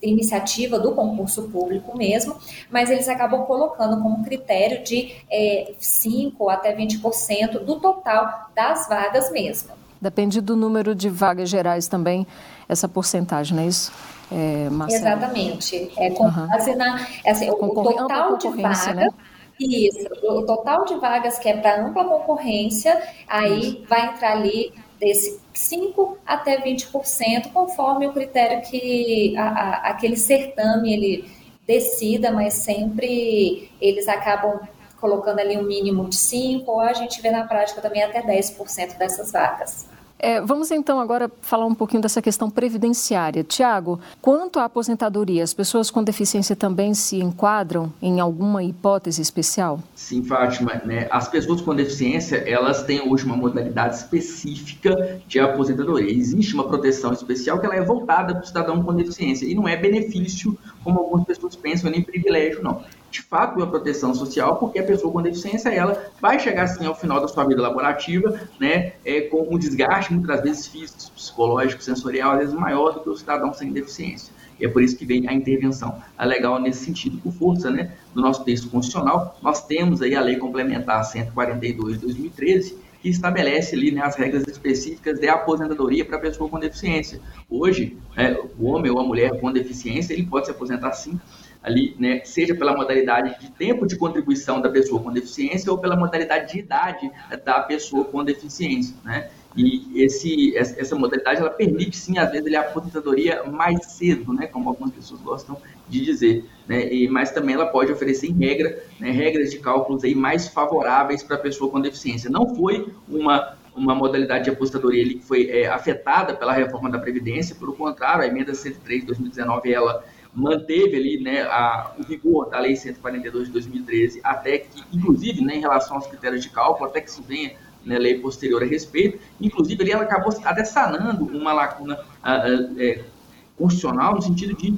iniciativa do concurso público mesmo, mas eles acabam colocando como critério de é, 5 até 20% do total das vagas mesmo. Depende do número de vagas gerais também, essa porcentagem, não é isso? É, Exatamente. É com uhum. base na. É assim, o, total de vagas. Né? Isso, o total de vagas que é para ampla concorrência, aí vai entrar ali desse 5 até 20%, conforme o critério que a, a, aquele certame ele decida, mas sempre eles acabam colocando ali um mínimo de 5, ou a gente vê na prática também até 10% dessas vagas. É, vamos então agora falar um pouquinho dessa questão previdenciária. Tiago, quanto à aposentadoria, as pessoas com deficiência também se enquadram em alguma hipótese especial? Sim, Fátima. Né? As pessoas com deficiência, elas têm hoje uma modalidade específica de aposentadoria. Existe uma proteção especial que ela é voltada para o cidadão com deficiência e não é benefício, como algumas pessoas pensam, nem privilégio, não de fato uma proteção social, porque a pessoa com deficiência ela vai chegar assim ao final da sua vida laborativa, né, é, com um desgaste muitas vezes físico, psicológico, sensorial, às vezes maior do que o cidadão sem deficiência. E é por isso que vem a intervenção a legal nesse sentido, por força né, do nosso texto constitucional. Nós temos aí a Lei Complementar 142 de 2013, que estabelece ali né, as regras específicas de aposentadoria para a pessoa com deficiência. Hoje, é, o homem ou a mulher com deficiência, ele pode se aposentar sim ali, né, seja pela modalidade de tempo de contribuição da pessoa com deficiência ou pela modalidade de idade da pessoa com deficiência, né? E esse, essa modalidade ela permite sim, às vezes, a aposentadoria mais cedo, né, como algumas pessoas gostam de dizer, né, e, mas também ela pode oferecer, em regra, né, regras de cálculos aí mais favoráveis para a pessoa com deficiência. Não foi uma, uma modalidade de aposentadoria que foi é, afetada pela reforma da Previdência, pelo contrário, a emenda 103 de 2019 ela manteve ali né, a, o vigor da Lei 142 de 2013, até que, inclusive, né, em relação aos critérios de cálculo, até que se venha né, lei posterior a respeito, inclusive ela acabou até sanando uma lacuna é, constitucional no sentido de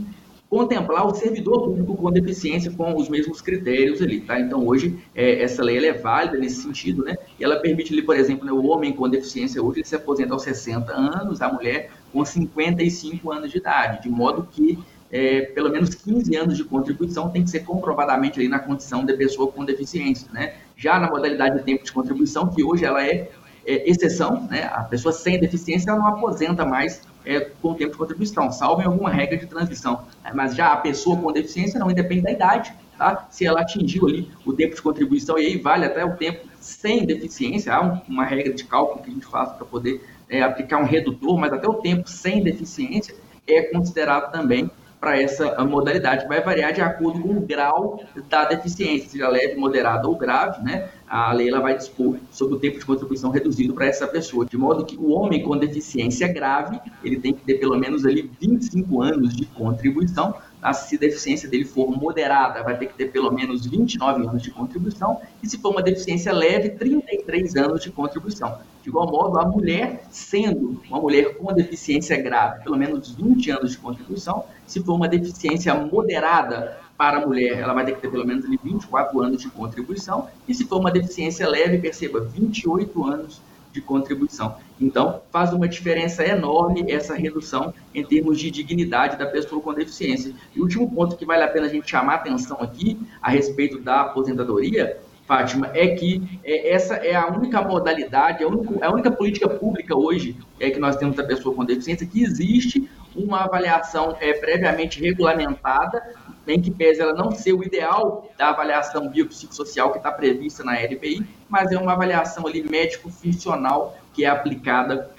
contemplar o servidor público com deficiência com os mesmos critérios ali, tá? Então hoje é, essa lei é válida nesse sentido, né? E ela permite ali, por exemplo, né, o homem com deficiência hoje ele se aposenta aos 60 anos, a mulher com 55 anos de idade, de modo que é, pelo menos 15 anos de contribuição tem que ser comprovadamente ali na condição de pessoa com deficiência, né? Já na modalidade de tempo de contribuição, que hoje ela é, é exceção, né? A pessoa sem deficiência não aposenta mais é, com tempo de contribuição, salvo em alguma regra de transição. Mas já a pessoa com deficiência não independe da idade, tá? Se ela atingiu ali o tempo de contribuição e aí vale até o tempo sem deficiência, há uma regra de cálculo que a gente faz para poder é, aplicar um redutor, mas até o tempo sem deficiência é considerado também para essa modalidade. Vai variar de acordo com o grau da deficiência, seja leve, moderada ou grave, né? A lei ela vai dispor sobre o tempo de contribuição reduzido para essa pessoa, de modo que o homem com deficiência grave, ele tem que ter pelo menos ali 25 anos de contribuição, se a deficiência dele for moderada, vai ter que ter pelo menos 29 anos de contribuição, e se for uma deficiência leve, 33 anos de contribuição. De igual modo, a mulher, sendo uma mulher com deficiência grave, pelo menos 20 anos de contribuição, se for uma deficiência moderada para a mulher, ela vai ter que ter pelo menos 24 anos de contribuição, e se for uma deficiência leve, perceba, 28 anos de contribuição. Então, faz uma diferença enorme essa redução em termos de dignidade da pessoa com deficiência. E o último ponto que vale a pena a gente chamar atenção aqui a respeito da aposentadoria, Fátima, é que é, essa é a única modalidade, é a única, é a única política pública hoje é que nós temos da pessoa com deficiência que existe uma avaliação é, previamente regulamentada, em que pese ela não ser o ideal da avaliação biopsicossocial que está prevista na LPI, mas é uma avaliação ali médico-funcional que é aplicada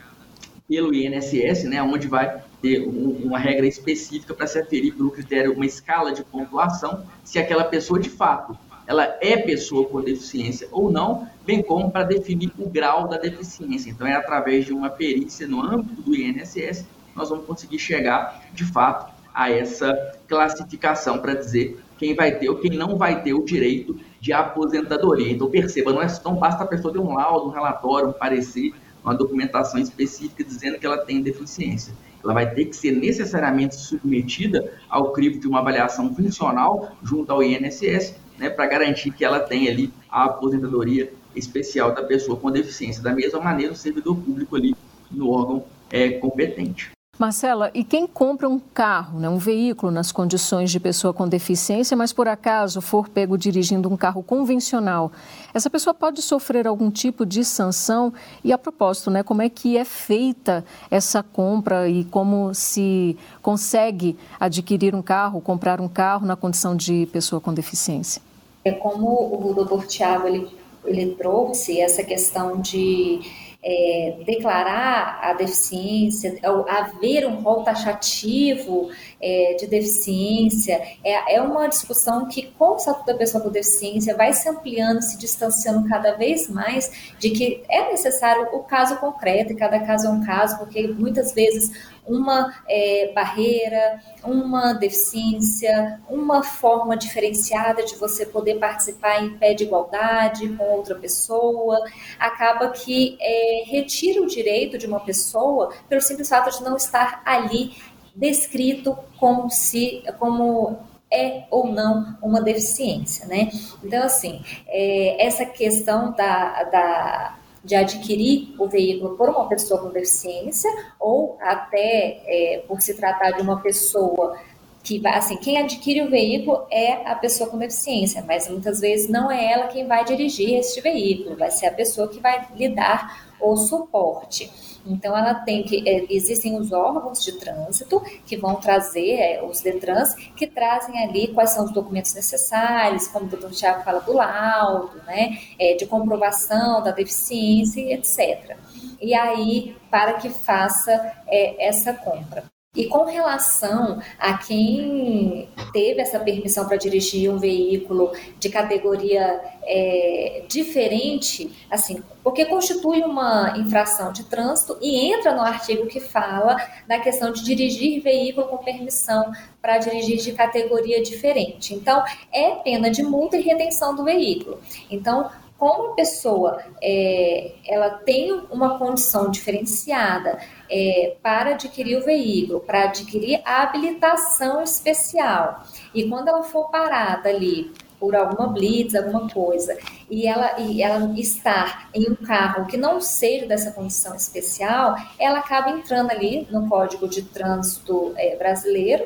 pelo INSS, né, onde vai ter um, uma regra específica para se aferir pelo critério, uma escala de pontuação, se aquela pessoa de fato ela é pessoa com deficiência ou não, bem como para definir o grau da deficiência. Então, é através de uma perícia no âmbito do INSS nós vamos conseguir chegar, de fato, a essa classificação para dizer quem vai ter ou quem não vai ter o direito de aposentadoria. Então, perceba, não, é, não basta a pessoa ter um laudo, um relatório, um parecer, uma documentação específica dizendo que ela tem deficiência. Ela vai ter que ser necessariamente submetida ao crivo de uma avaliação funcional junto ao INSS, né, para garantir que ela tem ali a aposentadoria especial da pessoa com deficiência. Da mesma maneira, o servidor público ali no órgão é competente. Marcela, e quem compra um carro, né, um veículo nas condições de pessoa com deficiência, mas por acaso for pego dirigindo um carro convencional, essa pessoa pode sofrer algum tipo de sanção? E a propósito, né, como é que é feita essa compra e como se consegue adquirir um carro, comprar um carro na condição de pessoa com deficiência? É como o doutor Tiago ele, ele trouxe essa questão de é, declarar a deficiência, haver um rol taxativo é, de deficiência, é, é uma discussão que, com o Estatuto da Pessoa com Deficiência, vai se ampliando, se distanciando cada vez mais de que é necessário o caso concreto, e cada caso é um caso, porque muitas vezes uma é, barreira, uma deficiência, uma forma diferenciada de você poder participar em pé de igualdade com outra pessoa, acaba que é, retira o direito de uma pessoa pelo simples fato de não estar ali descrito como se como é ou não uma deficiência, né? Então, assim, é, essa questão da, da de adquirir o veículo por uma pessoa com deficiência ou até é, por se tratar de uma pessoa que assim, quem adquire o veículo é a pessoa com deficiência, mas muitas vezes não é ela quem vai dirigir este veículo, vai ser a pessoa que vai lhe dar o suporte. Então, ela tem que. É, existem os órgãos de trânsito que vão trazer, é, os DETRANS, que trazem ali quais são os documentos necessários, como o doutor Tiago fala do laudo, né, é, de comprovação da deficiência, etc. E aí, para que faça é, essa compra. E com relação a quem teve essa permissão para dirigir um veículo de categoria é, diferente, assim, porque constitui uma infração de trânsito e entra no artigo que fala da questão de dirigir veículo com permissão para dirigir de categoria diferente. Então, é pena de multa e retenção do veículo. Então, como a pessoa é, ela tem uma condição diferenciada é, para adquirir o veículo, para adquirir a habilitação especial, e quando ela for parada ali por alguma blitz, alguma coisa, e ela, e ela estar em um carro que não seja dessa condição especial, ela acaba entrando ali no Código de Trânsito é, Brasileiro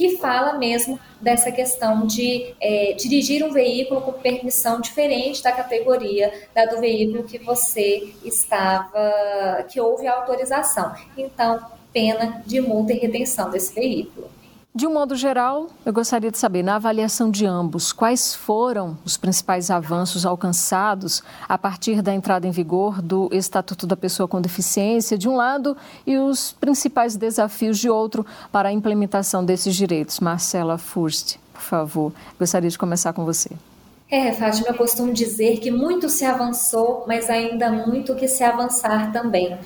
que fala mesmo dessa questão de é, dirigir um veículo com permissão diferente da categoria da do veículo que você estava, que houve autorização. Então, pena de multa e retenção desse veículo. De um modo geral, eu gostaria de saber, na avaliação de ambos, quais foram os principais avanços alcançados a partir da entrada em vigor do Estatuto da Pessoa com Deficiência, de um lado, e os principais desafios de outro para a implementação desses direitos. Marcela Furst, por favor, gostaria de começar com você. É, Fátima, eu costumo dizer que muito se avançou, mas ainda muito que se avançar também.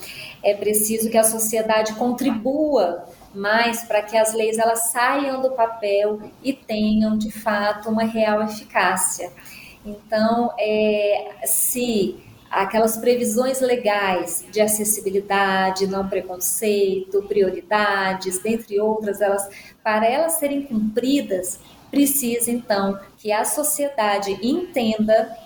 É preciso que a sociedade contribua mas para que as leis elas saiam do papel e tenham de fato uma real eficácia. Então, é, se aquelas previsões legais de acessibilidade, não preconceito, prioridades, dentre outras, elas para elas serem cumpridas, precisa então que a sociedade entenda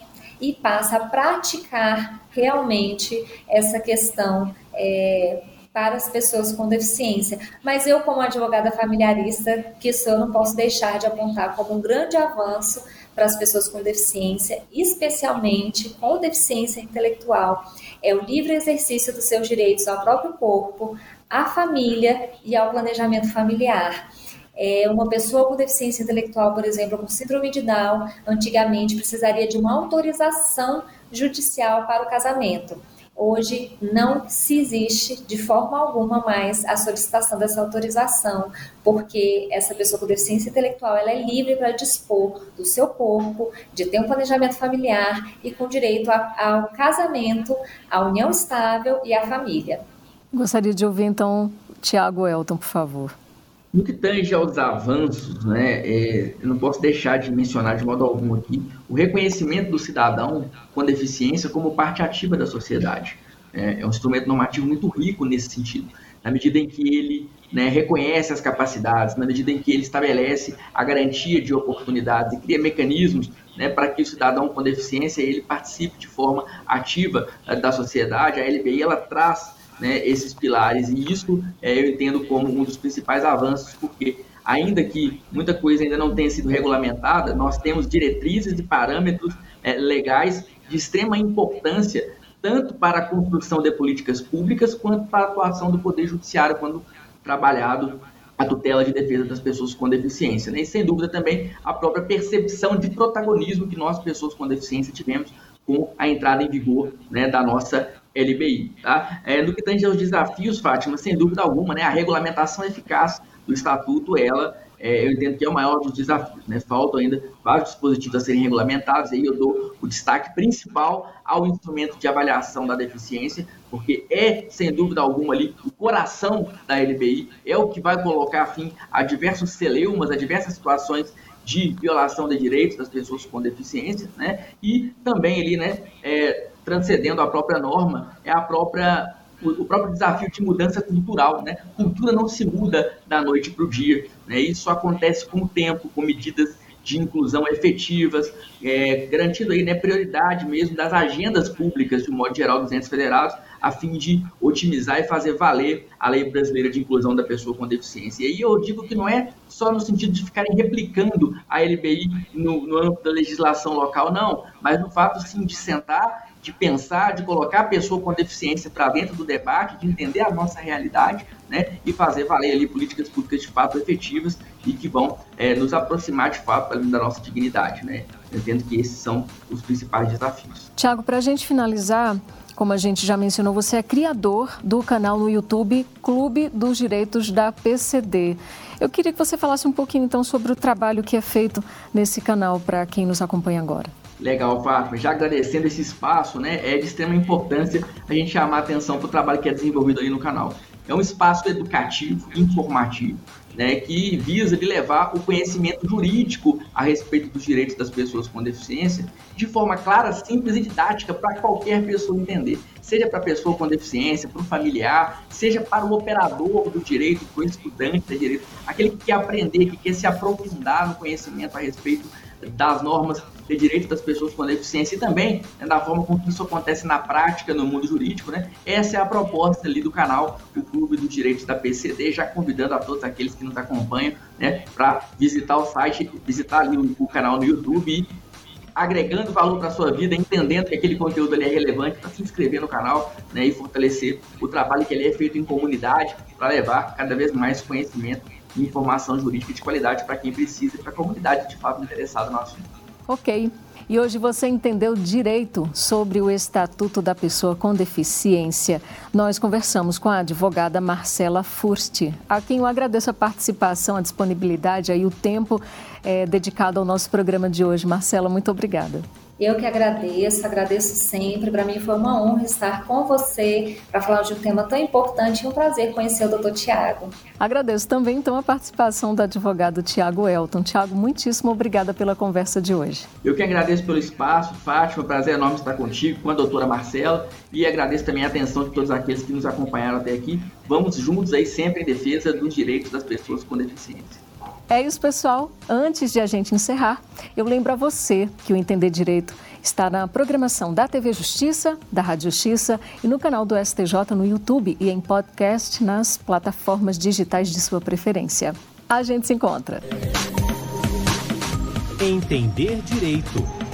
e passe a praticar realmente essa questão é, para as pessoas com deficiência. Mas eu, como advogada familiarista, que sou, não posso deixar de apontar como um grande avanço para as pessoas com deficiência, especialmente com deficiência intelectual, é o livre exercício dos seus direitos ao próprio corpo, à família e ao planejamento familiar. É, uma pessoa com deficiência intelectual, por exemplo, com síndrome de Down, antigamente precisaria de uma autorização judicial para o casamento. Hoje não se existe de forma alguma mais a solicitação dessa autorização, porque essa pessoa com deficiência intelectual ela é livre para dispor do seu corpo, de ter um planejamento familiar e com direito ao casamento, à união estável e à família. Gostaria de ouvir então Tiago Elton, por favor. No que tange aos avanços, né, é, eu não posso deixar de mencionar de modo algum aqui o reconhecimento do cidadão com deficiência como parte ativa da sociedade. É, é um instrumento normativo muito rico nesse sentido, na medida em que ele né, reconhece as capacidades, na medida em que ele estabelece a garantia de oportunidades e cria mecanismos né, para que o cidadão com deficiência ele participe de forma ativa eh, da sociedade. A LBI ela traz né, esses pilares. E isso é, eu entendo como um dos principais avanços, porque ainda que muita coisa ainda não tenha sido regulamentada, nós temos diretrizes e parâmetros é, legais de extrema importância, tanto para a construção de políticas públicas, quanto para a atuação do Poder Judiciário, quando trabalhado a tutela de defesa das pessoas com deficiência. Né? E, sem dúvida, também a própria percepção de protagonismo que nós, pessoas com deficiência, tivemos com a entrada em vigor né, da nossa LBI. Tá? É, no que tange aos desafios, Fátima, sem dúvida alguma, né, a regulamentação eficaz do Estatuto, ela é, eu entendo que é o maior dos desafios. Né? Faltam ainda vários dispositivos a serem regulamentados, aí eu dou o destaque principal ao instrumento de avaliação da deficiência, porque é, sem dúvida alguma, ali o coração da LBI, é o que vai colocar fim a diversos celeumas, a diversas situações de violação de direitos das pessoas com deficiência, né? E também ali, né, é, transcendendo a própria norma, é a própria o próprio desafio de mudança cultural, né? Cultura não se muda da noite para o dia, né? Isso acontece com o tempo, com medidas de inclusão efetivas, é, garantindo aí né, prioridade mesmo das agendas públicas, de um modo geral, dos entes federados, a fim de otimizar e fazer valer a lei brasileira de inclusão da pessoa com deficiência. E aí eu digo que não é só no sentido de ficarem replicando a LBI no, no âmbito da legislação local, não, mas no fato sim de sentar, de pensar, de colocar a pessoa com deficiência para dentro do debate, de entender a nossa realidade, né, e fazer valer ali políticas públicas de fato efetivas e que vão é, nos aproximar de fato da nossa dignidade, né? Entendo que esses são os principais desafios. Tiago, para a gente finalizar, como a gente já mencionou, você é criador do canal no YouTube Clube dos Direitos da PCD. Eu queria que você falasse um pouquinho então sobre o trabalho que é feito nesse canal para quem nos acompanha agora. Legal, Fátima. Já agradecendo esse espaço, né? É de extrema importância a gente chamar a atenção para o trabalho que é desenvolvido aí no canal. É um espaço educativo, informativo, né, que visa levar o conhecimento jurídico a respeito dos direitos das pessoas com deficiência de forma clara, simples e didática para qualquer pessoa entender. Seja para a pessoa com deficiência, para o familiar, seja para o operador do direito, para o estudante de direito, aquele que quer aprender, que quer se aprofundar no conhecimento a respeito das normas de direitos das pessoas com deficiência e também né, da forma como isso acontece na prática no mundo jurídico, né? Essa é a proposta ali do canal, o Clube dos Direitos da PCD, já convidando a todos aqueles que nos acompanham, né, para visitar o site, visitar ali o, o canal no YouTube e agregando valor para sua vida, entendendo que aquele conteúdo ali é relevante para se inscrever no canal né, e fortalecer o trabalho que ele é feito em comunidade para levar cada vez mais conhecimento e informação jurídica de qualidade para quem precisa e para a comunidade de fato interessada no assunto. Ok. E hoje você entendeu direito sobre o Estatuto da Pessoa com Deficiência. Nós conversamos com a advogada Marcela Fursti, a quem eu agradeço a participação, a disponibilidade e o tempo é, dedicado ao nosso programa de hoje. Marcela, muito obrigada. Eu que agradeço, agradeço sempre. Para mim foi uma honra estar com você para falar de um tema tão importante e um prazer conhecer o doutor Tiago. Agradeço também, então, a participação do advogado Tiago Elton. Tiago, muitíssimo obrigada pela conversa de hoje. Eu que agradeço pelo espaço, Fátima, prazer enorme estar contigo, com a doutora Marcela, e agradeço também a atenção de todos aqueles que nos acompanharam até aqui. Vamos juntos aí sempre em defesa dos direitos das pessoas com deficiência. É isso, pessoal. Antes de a gente encerrar, eu lembro a você que o Entender Direito está na programação da TV Justiça, da Rádio Justiça e no canal do STJ no YouTube e em podcast nas plataformas digitais de sua preferência. A gente se encontra. Entender Direito.